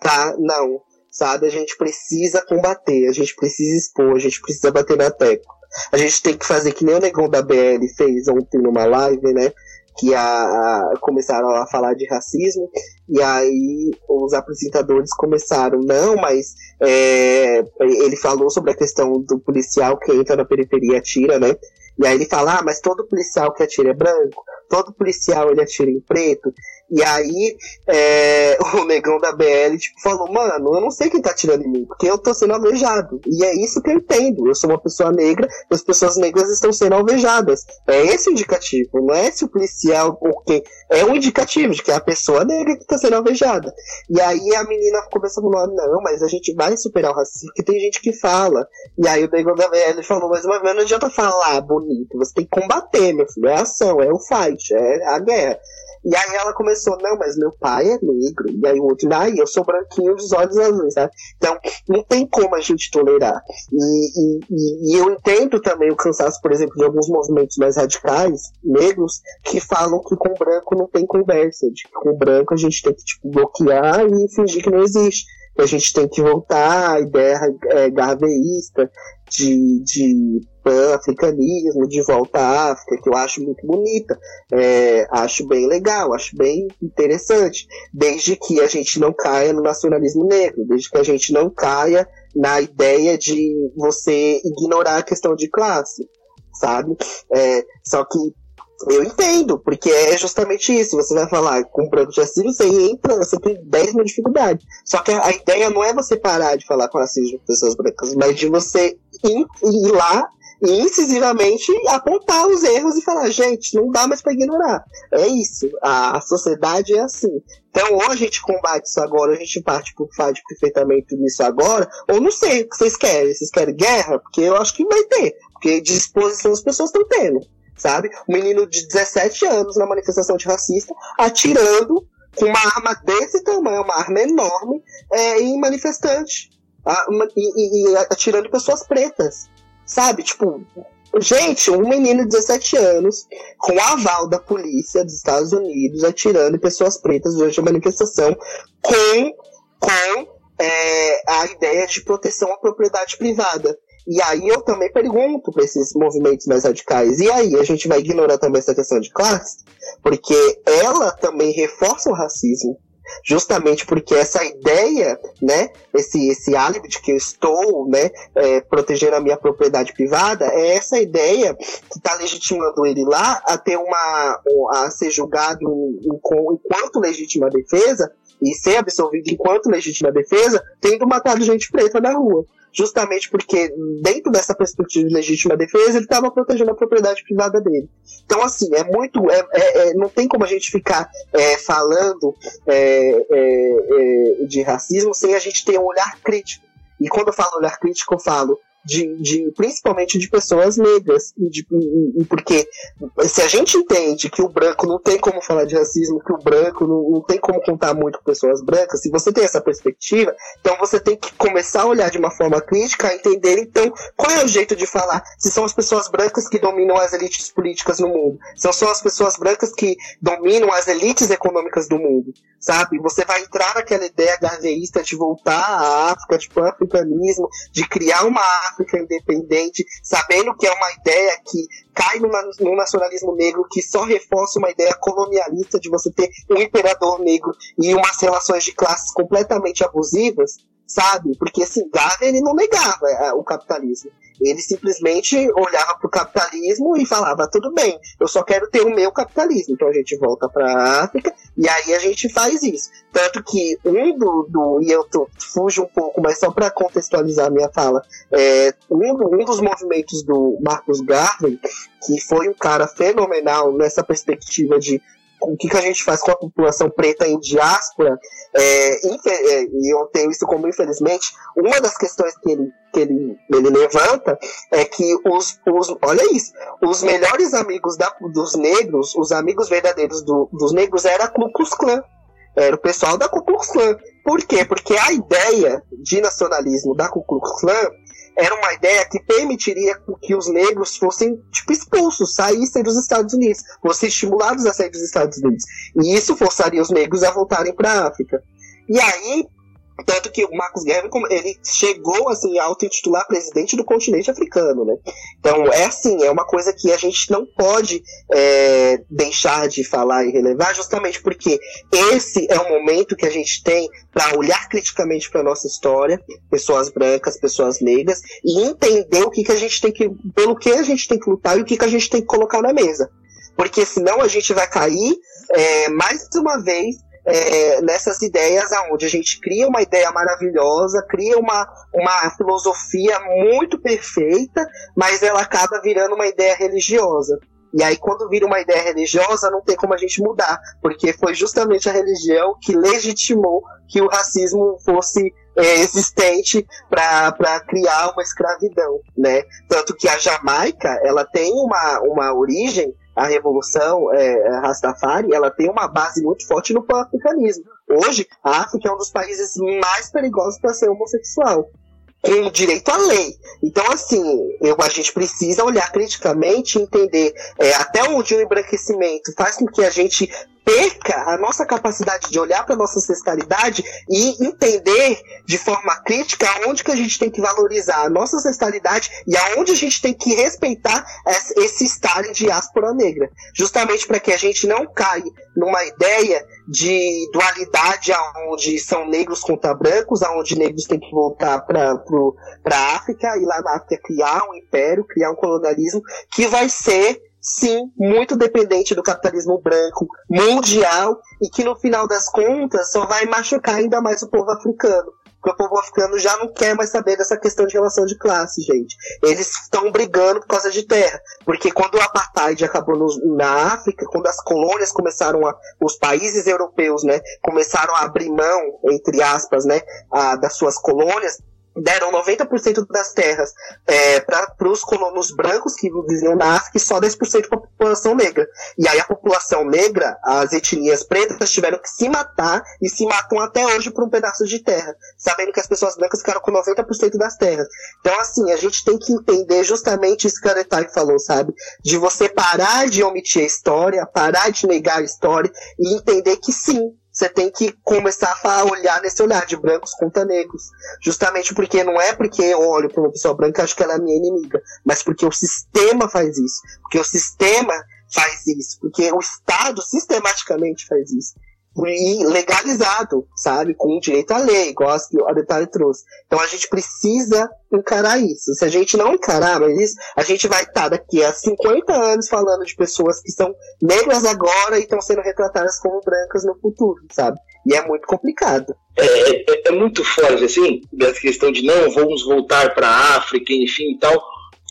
tá? Não, sabe? A gente precisa combater, a gente precisa expor, a gente precisa bater na tecla. A gente tem que fazer que nem o negão da BL fez ontem numa live, né? que a, a, começaram a falar de racismo E aí os apresentadores começaram, não, mas é, ele falou sobre a questão do policial que entra na periferia e atira, né? E aí ele fala, ah, mas todo policial que atira é branco, todo policial ele atira em preto. E aí é, o negão da BL tipo, falou, mano, eu não sei quem tá atirando em mim, porque eu tô sendo alvejado. E é isso que eu entendo. Eu sou uma pessoa negra e as pessoas negras estão sendo alvejadas. É esse o indicativo, não é se o policial, porque é um indicativo de que é a pessoa negra que tá sendo alvejada. E aí a menina começou a falar, não, mas a gente vai superar o racismo, porque tem gente que fala. E aí o negão da BL falou, mas, mas não adianta falar bonito. Você tem que combater, meu filho. É ação, é o fight, é a guerra. E aí ela começou, não, mas meu pai é negro. E aí o outro, ai, eu sou branquinho dos olhos azuis, sabe? Então, não tem como a gente tolerar. E, e, e, eu entendo também o cansaço, por exemplo, de alguns movimentos mais radicais, negros, que falam que com branco não tem conversa. De que com branco a gente tem que, tipo, bloquear e fingir que não existe a gente tem que voltar à ideia é, garveísta de, de pan-africanismo, de volta à África, que eu acho muito bonita, é, acho bem legal, acho bem interessante, desde que a gente não caia no nacionalismo negro, desde que a gente não caia na ideia de você ignorar a questão de classe, sabe? É, só que eu entendo, porque é justamente isso. Você vai falar com branco de racismo, você entra, você tem 10 mil dificuldades. Só que a ideia não é você parar de falar com racismo com pessoas brancas, mas de você ir, ir lá e incisivamente apontar os erros e falar, gente, não dá mais para ignorar. É isso. A, sociedade é assim. Então, ou a gente combate isso agora, ou a gente parte pro faz perfeitamente nisso agora, ou não sei o que vocês querem. Vocês querem guerra? Porque eu acho que vai ter. Porque disposição as pessoas estão tendo sabe? Um menino de 17 anos na manifestação de racista, atirando com uma arma desse tamanho, uma arma enorme, é, em manifestante. E, e, e atirando pessoas pretas, sabe? Tipo, Gente, um menino de 17 anos, com aval da polícia dos Estados Unidos, atirando pessoas pretas durante a manifestação, com, com é, a ideia de proteção à propriedade privada. E aí eu também pergunto para esses movimentos mais radicais, e aí a gente vai ignorar também essa questão de classe? Porque ela também reforça o racismo, justamente porque essa ideia, né, esse, esse álibi de que eu estou, né, é, protegendo a minha propriedade privada, é essa ideia que está legitimando ele lá a ter uma, a ser julgado enquanto legítima defesa e ser absolvido enquanto legítima defesa, tendo matado gente preta na rua justamente porque, dentro dessa perspectiva de legítima defesa, ele estava protegendo a propriedade privada dele. Então, assim, é muito. É, é, é não tem como a gente ficar é, falando é, é, de racismo sem a gente ter um olhar crítico. E quando eu falo olhar crítico, eu falo de, de, principalmente de pessoas negras. E, de, e, e, porque se a gente entende que o branco não tem como falar de racismo, que o branco não, não, tem como contar muito com pessoas brancas, se você tem essa perspectiva, então você tem que começar a olhar de uma forma crítica, a entender então qual é o jeito de falar. Se são as pessoas brancas que dominam as elites políticas no mundo, são as pessoas brancas que dominam as elites econômicas do mundo, sabe? Você vai entrar naquela ideia garveísta de voltar à África, de pan-africanismo, de criar uma África independente, sabendo que é uma ideia que cai no, nacionalismo negro, que só reforça uma ideia colonialista de você ter um imperador negro e umas relações de classes completamente abusivas, sabe? Porque assim, Gávea ele não negava é, o capitalismo. Ele simplesmente olhava para o capitalismo e falava: tudo bem, eu só quero ter o meu capitalismo. Então a gente volta para a África e aí a gente faz isso. Tanto que um do. do e eu tô, fujo um pouco, mas só para contextualizar a minha fala, é, um, um dos movimentos do Marcos Garvey, que foi um cara fenomenal nessa perspectiva de o que, que a gente faz com a população preta em diáspora, é, é, e eu tenho isso como infelizmente, uma das questões que ele, que ele, ele levanta é que os, os, olha isso, os melhores amigos da, dos negros, os amigos verdadeiros do, dos negros era a Ku Klux Klan, era o pessoal da Ku Klux Klan. Por quê? Porque a ideia de nacionalismo da Ku Klux Klan era uma ideia que permitiria que os negros fossem tipo, expulsos, saíssem dos Estados Unidos, fossem estimulados a sair dos Estados Unidos. E isso forçaria os negros a voltarem para a África. E aí, Tanto que o Marcos Guerra ele chegou assim, a auto-intitular presidente do continente africano, né? Então é assim, é uma coisa que a gente não pode é, deixar de falar e relevar, justamente porque esse é o momento que a gente tem para olhar criticamente para nossa história, pessoas brancas, pessoas negras, e entender o que, que a gente tem que, pelo que a gente tem que lutar e o que, que a gente tem que colocar na mesa. Porque senão a gente vai cair é, mais uma vez é, nessas ideias aonde a gente cria uma ideia maravilhosa, cria uma, uma filosofia muito perfeita, mas ela acaba virando uma ideia religiosa. E aí, quando vira uma ideia religiosa, não tem como a gente mudar, porque foi justamente a religião que legitimou que o racismo fosse é, existente para criar uma escravidão, né? Tanto que a Jamaica, ela tem uma, uma origem a revolução é, Rastafari, ela tem uma base muito forte no pan-africanismo. Hoje, a África é um dos países mais perigosos para ser homossexual com direito à lei. Então, assim, eu, a gente precisa olhar criticamente e entender é, até onde o embranquecimento faz com que a gente perca a nossa capacidade de olhar para a nossa ancestralidade e entender de forma crítica aonde que a gente tem que valorizar a nossa ancestralidade e aonde a gente tem que respeitar esse estar em diáspora negra. Justamente para que a gente não caia numa ideia de dualidade aonde são negros contra brancos, aonde negros têm que voltar para a África e lá na África criar um império, criar um colonialismo que vai ser sim, muito dependente do capitalismo branco mundial e que no final das contas só vai machucar ainda mais o povo africano. Porque o povo africano já não quer mais saber dessa questão de relação de classe, gente. Eles estão brigando por causa de terra. Porque quando o apartheid acabou no, na África, quando as colônias começaram a. os países europeus, né, começaram a abrir mão, entre aspas, né, a, das suas colônias, deram 90% das terras é, para os colonos brancos que viviam na África e só 10% para a população negra. E aí a população negra, as etnias pretas, tiveram que se matar e se matam até hoje por um pedaço de terra, sabendo que as pessoas brancas ficaram com 90% das terras. Então, assim, a gente tem que entender justamente isso que a Aretai falou, sabe? De você parar de omitir a história, parar de negar a história e entender que sim, você tem que começar a olhar nesse olhar de brancos contra negros. Justamente porque não é porque eu olho para uma pessoa branca e acho que ela é minha inimiga, mas porque o sistema faz isso. Porque o sistema faz isso. Porque o Estado sistematicamente faz isso e legalizado, sabe? Com direito à lei, igual a Detalhe trouxe. Então a gente precisa encarar isso. Se a gente não encarar mas isso, a gente vai estar daqui a 50 anos falando de pessoas que são negras agora e estão sendo retratadas como brancas no futuro, sabe? E é muito complicado. É, é, é muito forte, assim, dessa questão de não, vamos voltar para a África, enfim e tal,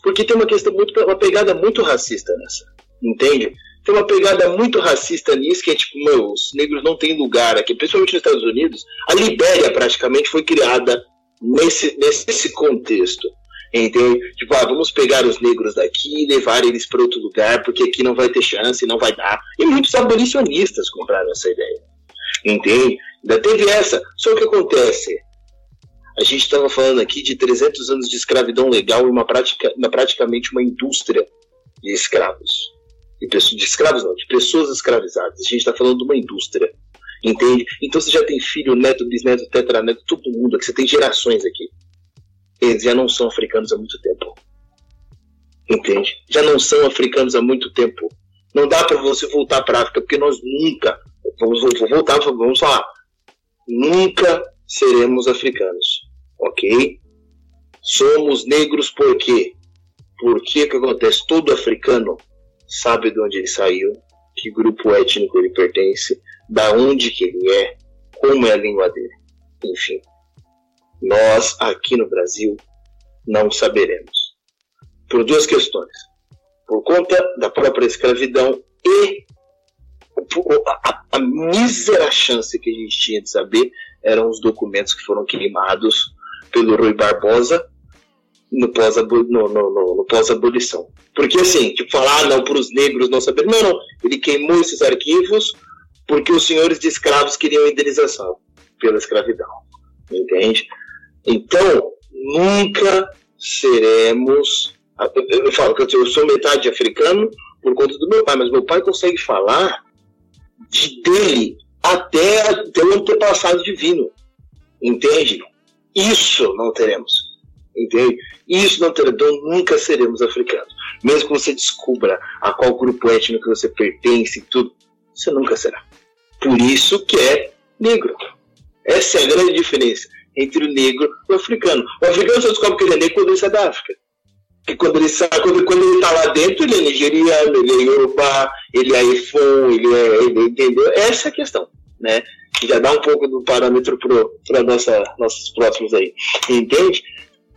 porque tem uma questão muito, uma pegada muito racista nessa, entende? Tem uma pegada muito racista nisso, que é tipo, meu, os negros não têm lugar aqui, principalmente nos Estados Unidos. A Libéria praticamente foi criada nesse, nesse contexto. Entende? Tipo, ah, vamos pegar os negros daqui e levar eles para outro lugar, porque aqui não vai ter chance, não vai dar. E muitos abolicionistas compraram essa ideia. Entende? Ainda teve essa. Só o que acontece? A gente estava falando aqui de 300 anos de escravidão legal e uma prática, praticamente uma indústria de escravos de, de escravos não, de pessoas escravizadas. A gente está falando de uma indústria, entende? Então você já tem filho, neto, bisneto, tetraneto, todo mundo aqui, você tem gerações aqui. Eles já não são africanos há muito tempo. Entende? Já não são africanos há muito tempo. Não dá para você voltar para África, porque nós nunca, vamos voltar, vamos falar, nunca seremos africanos, ok? Somos negros por quê? Por que que acontece? Todo africano sabe de onde ele saiu, que grupo étnico ele pertence, da onde que ele é, como é a língua dele. Enfim, nós aqui no Brasil não saberemos. Por duas questões. Por conta da própria escravidão e a, a, mísera chance que a gente tinha de saber eram os documentos que foram queimados pelo Rui Barbosa no pós-abolição. No, no, no pós porque assim, tipo, falar ah, não para os negros não saber. Não, não. Ele queimou esses arquivos porque os senhores de escravos queriam indenização pela escravidão. Entende? Então, nunca seremos. Eu falo que eu sou metade africano por conta do meu pai, mas meu pai consegue falar de dele até, até o antepassado divino. Entende? Isso não teremos. Entende? Isso não teremos. Então, nunca seremos africanos. Mesmo que você descubra a qual grupo étnico você pertence e tudo, você nunca será. Por isso que é negro. Essa é a grande diferença entre o negro e o africano. O africano só descobre que ele é negro quando ele sai da África. E quando ele sai, quando, quando ele está lá dentro, ele é nigeriano, ele é Yoruba, ele é Ifon, ele é. Ele, entendeu? Essa é a questão. Né? Já dá um pouco do parâmetro para nossos próximos aí. Entende?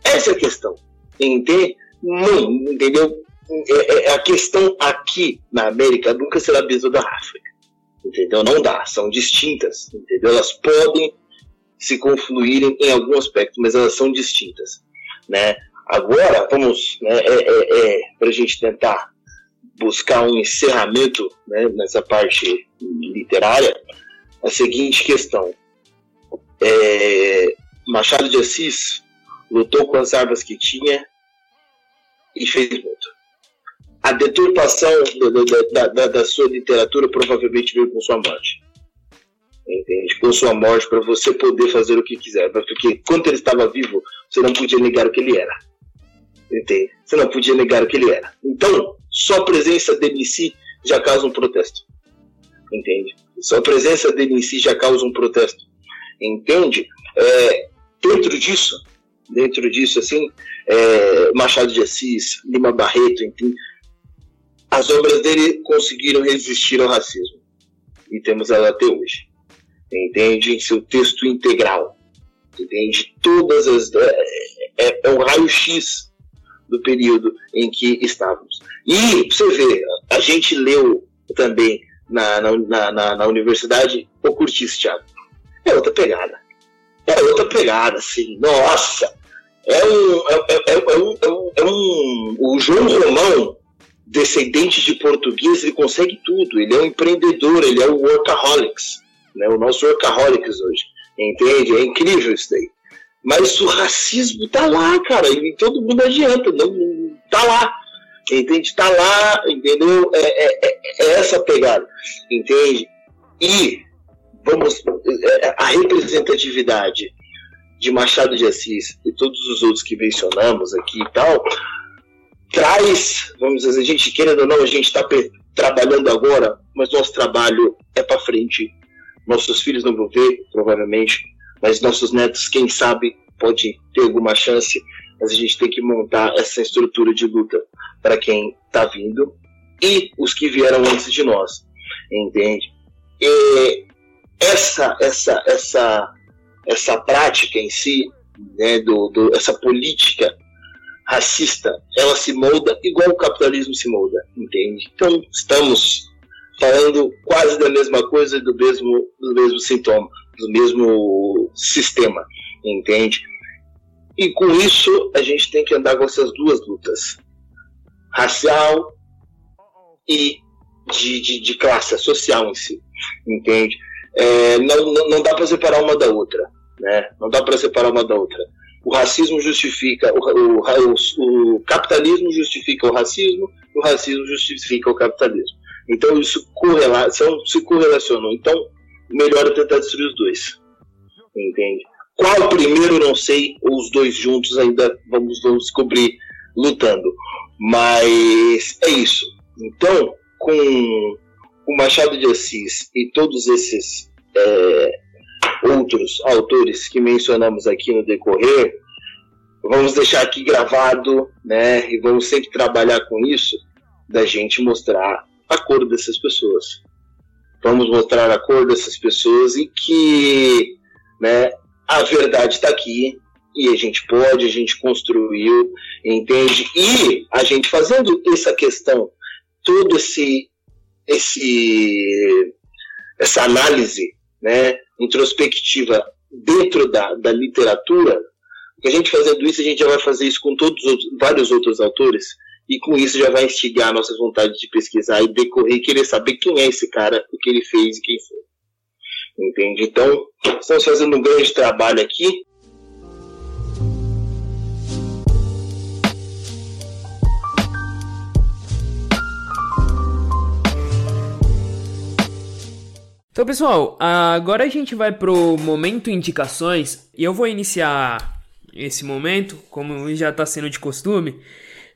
Essa é a questão. Entende? Não, entendeu? É, é, a questão aqui na América nunca será a mesma da África. Entendeu? Não dá, são distintas. Entendeu? Elas podem se confluírem em algum aspecto, mas elas são distintas. Né? Agora, vamos, né, é, é, é para a gente tentar buscar um encerramento né, nessa parte literária, a seguinte questão. É, Machado de Assis lutou com as armas que tinha e fez muito. A deturpação da, da, da sua literatura provavelmente veio com sua morte entende? Com sua morte para você poder fazer o que quiser, porque quando ele estava vivo, você não podia negar o que ele era, entende? Você não podia negar o que ele era. Então, só a presença dele em si já causa um protesto, entende? Só a presença dele em si já causa um protesto, entende? É, dentro disso, dentro disso, assim, é, Machado de Assis, Lima Barreto, enfim, as obras dele conseguiram resistir ao racismo e temos ela até hoje entende? Em seu texto integral, entende? Todas as. É, é, é o raio-x do período em que estávamos. E, você vê, a gente leu também na, na, na, na universidade o Curtis, Thiago. É outra pegada. É outra pegada, assim. Nossa! É um. É, é, é, um, é, um, é um. O João Romão, descendente de português, ele consegue tudo. Ele é um empreendedor, ele é um workaholics né? O nosso workaholics hoje. Entende? É incrível isso daí. Mas o racismo tá lá, cara, e todo mundo adianta, não, tá lá. Entende? Tá lá, entendeu? É, é, é, é essa pegada, entende? E vamos é, a representatividade de Machado de Assis e todos os outros que mencionamos aqui e tal, traz, vamos dizer, a gente querendo ou não, a gente está trabalhando agora, mas nosso trabalho é para frente, nossos filhos não vão ver, provavelmente, mas nossos netos, quem sabe, pode ter alguma chance. Mas a gente tem que montar essa estrutura de luta para quem está vindo e os que vieram antes de nós, entende? E essa, essa, essa, essa prática em si, né, do, do, essa política racista, ela se molda igual o capitalismo se molda, entende? Então estamos falando quase da mesma coisa, do mesmo, do mesmo sintoma, do mesmo sistema, entende? E com isso a gente tem que andar com essas duas lutas, racial e de, de, de classe social em si, entende? É, não, não, não dá para separar uma da outra, né? Não dá para separar uma da outra. O racismo justifica, o, o, o, o capitalismo justifica o racismo, o racismo justifica o capitalismo. Então isso correlação, se correlacionou. Então, melhor é tentar destruir os dois. Entende? Qual primeiro não sei, ou os dois juntos ainda vamos, vamos descobrir lutando. Mas é isso. Então, com o Machado de Assis e todos esses é, outros autores que mencionamos aqui no decorrer, vamos deixar aqui gravado, né? E vamos sempre trabalhar com isso, da gente mostrar a cor dessas pessoas. Vamos mostrar a cor dessas pessoas e que né, a verdade está aqui e a gente pode, a gente construiu, entende? E a gente fazendo essa questão, todo esse, esse essa análise né, introspectiva dentro da, da literatura, a gente fazendo isso, a gente já vai fazer isso com todos os, vários outros autores, e com isso já vai instigar a nossa vontade de pesquisar e decorrer e querer saber quem é esse cara, o que ele fez e quem foi. Entende? Então, estamos fazendo um grande trabalho aqui. Então, pessoal, agora a gente vai pro momento indicações e eu vou iniciar esse momento, como já está sendo de costume.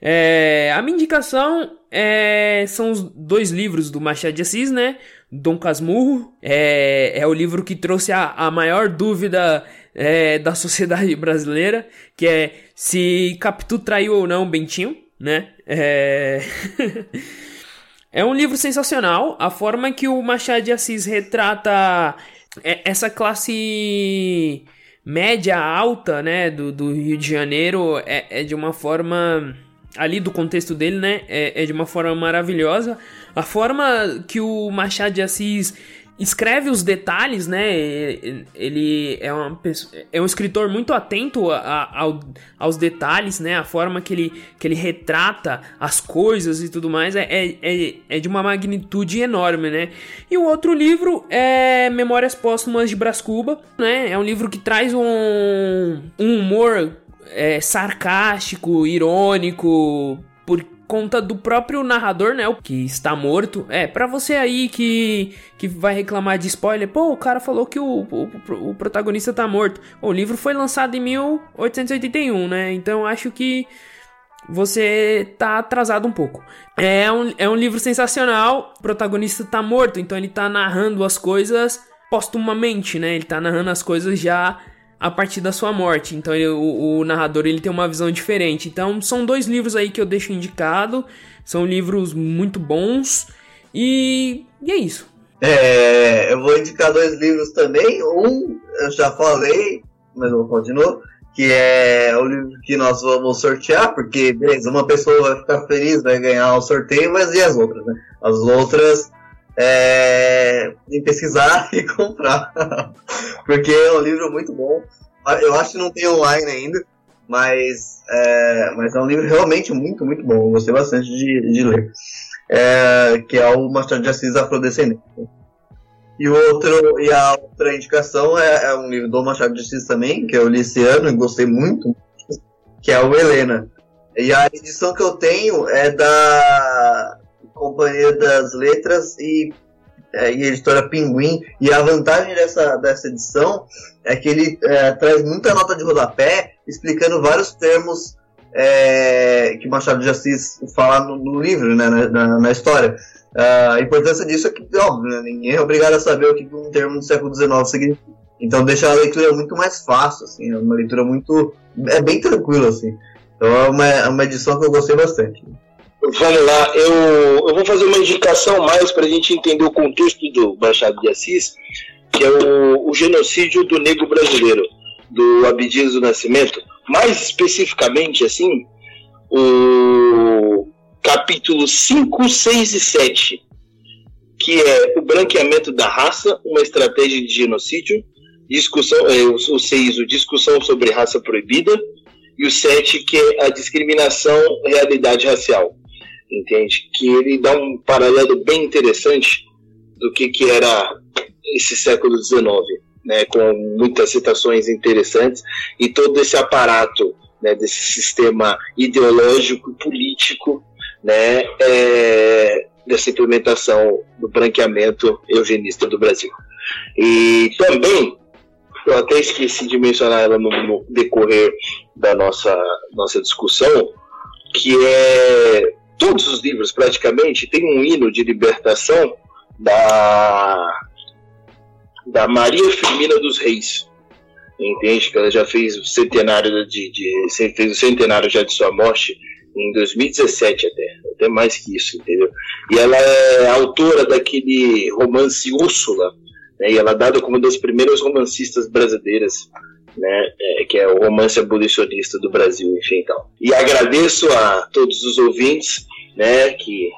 É, a minha indicação é, são os dois livros do Machado de Assis, né? Dom Casmurro é, é o livro que trouxe a, a maior dúvida é, da sociedade brasileira, que é se Capitu traiu ou não Bentinho, né? É... é um livro sensacional, a forma que o Machado de Assis retrata é, essa classe média alta, né, do, do Rio de Janeiro é, é de uma forma ali do contexto dele, né, é, é, de uma forma maravilhosa. A forma que o Machado de Assis escreve os detalhes, né? Ele é, uma pessoa, é um escritor muito atento a, a, ao, aos detalhes, né? A forma que ele, que ele retrata as coisas e tudo mais é, é, é, é de uma magnitude enorme, né? E o outro livro é Memórias Póstumas de Brás Cuba, né? É um livro que traz um, um humor é, sarcástico, irônico, por conta do próprio narrador, né, o que está morto. É, para você aí que que vai reclamar de spoiler, pô, o cara falou que o, o, o protagonista tá morto. O livro foi lançado em 1881, né? Então acho que você tá atrasado um pouco. É um, é um livro sensacional, o protagonista tá morto, então ele tá narrando as coisas postumamente, né? Ele tá narrando as coisas já a partir da sua morte. Então ele, o, o, narrador ele tem uma visão diferente. Então são dois livros aí que eu deixo indicado. São livros muito bons. E, e é isso. É, eu vou indicar dois livros também. Um eu já falei, mas eu continuo. Que é o livro que nós vamos sortear, porque, beleza, uma pessoa vai ficar feliz, vai ganhar o sorteio, mas e as outras, né? As outras é, em pesquisar e comprar. Porque é um livro muito bom. Eu acho que não tem online ainda, mas é, mas é um livro realmente muito, muito bom. Eu gostei bastante de, de ler. É, que é o Machado de Assis Afrodescendente. E, outro, e a outra indicação é, é, um livro do Machado de Assis também, que eu li esse ano e gostei muito, que é o Helena. E a edição que eu tenho é da Companhia das Letras e, é, e editora Pinguim. E a vantagem dessa, dessa edição é que ele é, traz muita nota de rodapé, explicando vários termos é, que Machado de Assis fala no, no livro, né, na, na história. Uh, a importância disso é que, óbvio, né, ninguém é obrigado a saber o que um termo do século XIX significa. Então deixa a leitura muito mais fácil, assim, é uma leitura muito. é bem tranquila, assim. Então é uma, é uma edição que eu gostei bastante. Vamos lá, eu, eu vou fazer uma indicação mais para a gente entender o contexto do Machado de Assis, que é o, o genocídio do negro brasileiro, do Abdias do Nascimento. Mais especificamente, assim, o capítulo 5, 6 e 7, que é o branqueamento da raça, uma estratégia de genocídio, discussão, é, o 6, o discussão sobre raça proibida, e o 7, que é a discriminação, realidade racial entende? Que ele dá um paralelo bem interessante do que, que era esse século XIX, né, com muitas citações interessantes e todo esse aparato né, desse sistema ideológico político né, é, dessa implementação do branqueamento eugenista do Brasil. E também, eu até esqueci de mencionar ela no, no decorrer da nossa, nossa discussão, que é todos os livros praticamente têm um hino de libertação da da Maria Firmina dos Reis. Entende que ela já fez o centenário de, de fez o centenário já de sua morte em 2017 até, até mais que isso, entendeu? E ela é autora daquele romance Úrsula, né? E ela é dada como uma das primeiras romancistas brasileiras né, é, que é o romance abolicionista do Brasil, enfim, então. E agradeço a todos os ouvintes, né, que,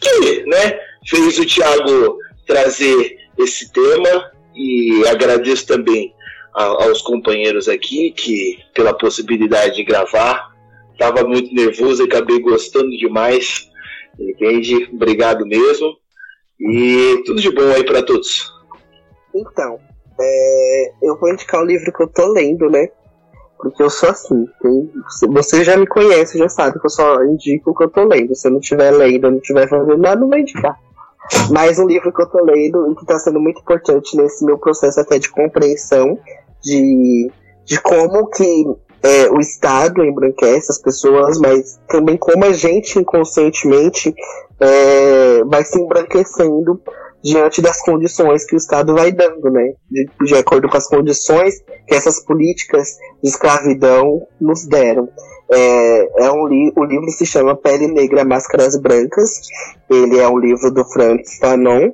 que né, fez o Tiago trazer esse tema e agradeço também a, aos companheiros aqui que pela possibilidade de gravar. Estava muito nervoso e acabei gostando demais, entende? Obrigado mesmo. E tudo de bom aí para todos. Então, é, eu vou indicar o livro que eu tô lendo, né? Porque eu sou assim. Tem, você já me conhece, já sabe que eu só indico o que eu tô lendo. Se eu não estiver lendo, não estiver fazendo nada, não vou indicar. Mas um livro que eu tô lendo e que está sendo muito importante nesse meu processo até de compreensão de, de como que é, o Estado embranquece as pessoas, mas também como a gente inconscientemente é, vai se embranquecendo diante das condições que o Estado vai dando, né? De, de acordo com as condições que essas políticas de escravidão nos deram. É, é um li o livro se chama Pele Negra, Máscaras Brancas. Ele é um livro do Franz Fanon.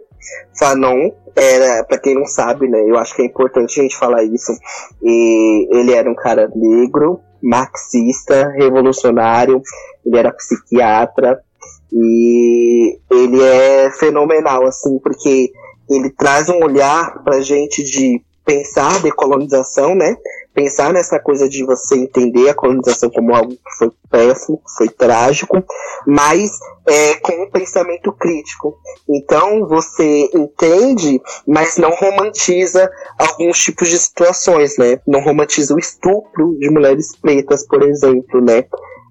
Fanon era, para quem não sabe, né? Eu acho que é importante a gente falar isso. E ele era um cara negro, marxista, revolucionário. Ele era psiquiatra e ele é fenomenal, assim, porque ele traz um olhar pra gente de pensar decolonização, né? Pensar nessa coisa de você entender a colonização como algo que foi péssimo, que foi trágico, mas é, com um pensamento crítico. Então você entende, mas não romantiza alguns tipos de situações, né? Não romantiza o estupro de mulheres pretas, por exemplo, né?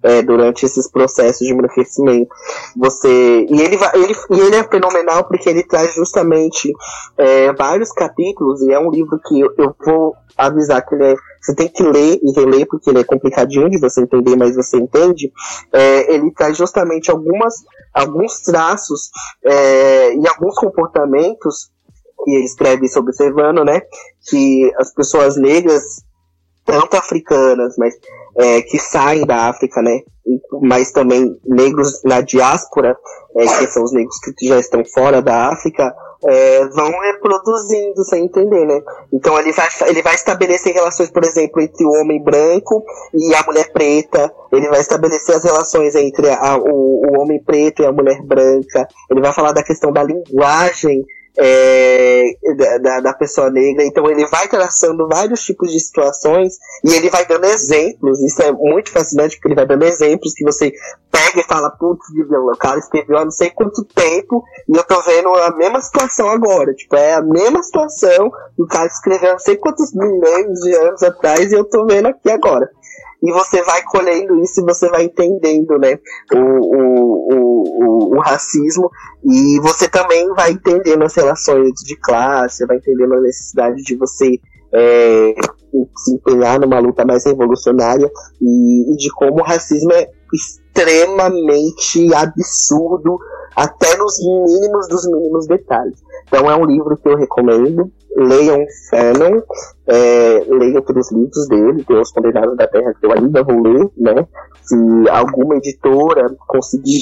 É, durante esses processos de embranquecimento. Você e ele, vai, ele e ele é fenomenal porque ele traz justamente é, vários capítulos e é um livro que eu, eu vou avisar que ele é, você tem que ler e reler porque ele é complicadinho de você entender, mas você entende. É, ele traz justamente algumas alguns traços é, e alguns comportamentos que ele escreve isso observando, né, que as pessoas negras tanto africanas, mas é, que saem da África, né? Mas também negros na diáspora, é, que são os negros que já estão fora da África, é, vão reproduzindo sem entender, né? Então ele vai, ele vai estabelecer relações, por exemplo, entre o homem branco e a mulher preta. Ele vai estabelecer as relações entre a, o, o homem preto e a mulher branca. Ele vai falar da questão da linguagem é, da, da, pessoa negra. Então ele vai traçando vários tipos de situações e ele vai dando exemplos. Isso é muito fascinante porque ele vai dando exemplos que você pega e fala, putz, o cara escreveu há não sei quanto tempo e eu tô vendo a mesma situação agora. Tipo, é a mesma situação o cara escreveu há não sei quantos milênios de anos atrás e eu tô vendo aqui agora e você vai colhendo isso e você vai entendendo, né, o, o, o, o, racismo e você também vai entendendo as relações de classe, vai entendendo a necessidade de você é, se empenhar numa luta mais revolucionária e, e de como o racismo é extremamente absurdo até nos mínimos dos mínimos detalhes. Então é um livro que eu recomendo. Leiam Fanon, é, leiam outros livros dele, tem Os Condenados da Terra que eu ainda vou ler, né? Se alguma editora conseguir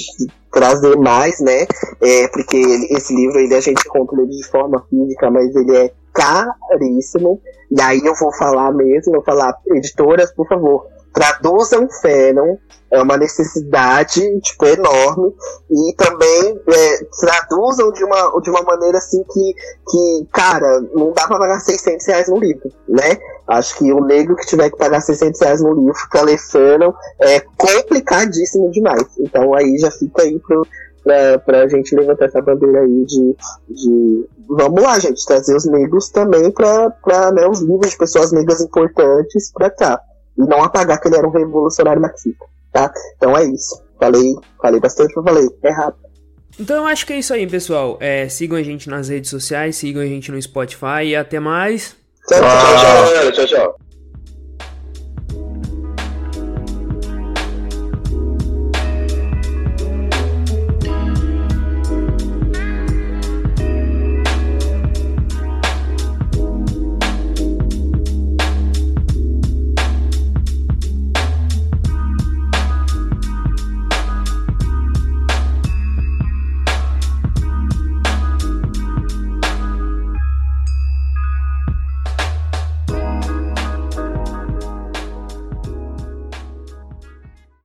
trazer mais, né? É, porque esse livro ele, a gente compra ele de forma física, mas ele é caríssimo. E aí eu vou falar mesmo, vou falar, editoras, por favor, traduzam Fanon, é uma necessidade tipo, enorme, e também é, traduzam de uma, de uma maneira assim que, que, cara, não dá pra pagar 600 reais no livro, né? Acho que o negro que tiver que pagar 600 reais no livro pra ler Fanon é complicadíssimo demais. Então aí já fica aí pro, pra, pra gente levantar essa bandeira aí de, de vamos lá, gente, trazer os negros também pra, pra né, os livros de pessoas negras importantes pra cá. E não apagar que ele era um revolucionário marxista, tá? Então é isso. Falei, falei bastante, mas falei, é rápido. Então eu acho que é isso aí, pessoal. É, sigam a gente nas redes sociais, sigam a gente no Spotify e até mais. Tchau, tchau, tchau. tchau, tchau.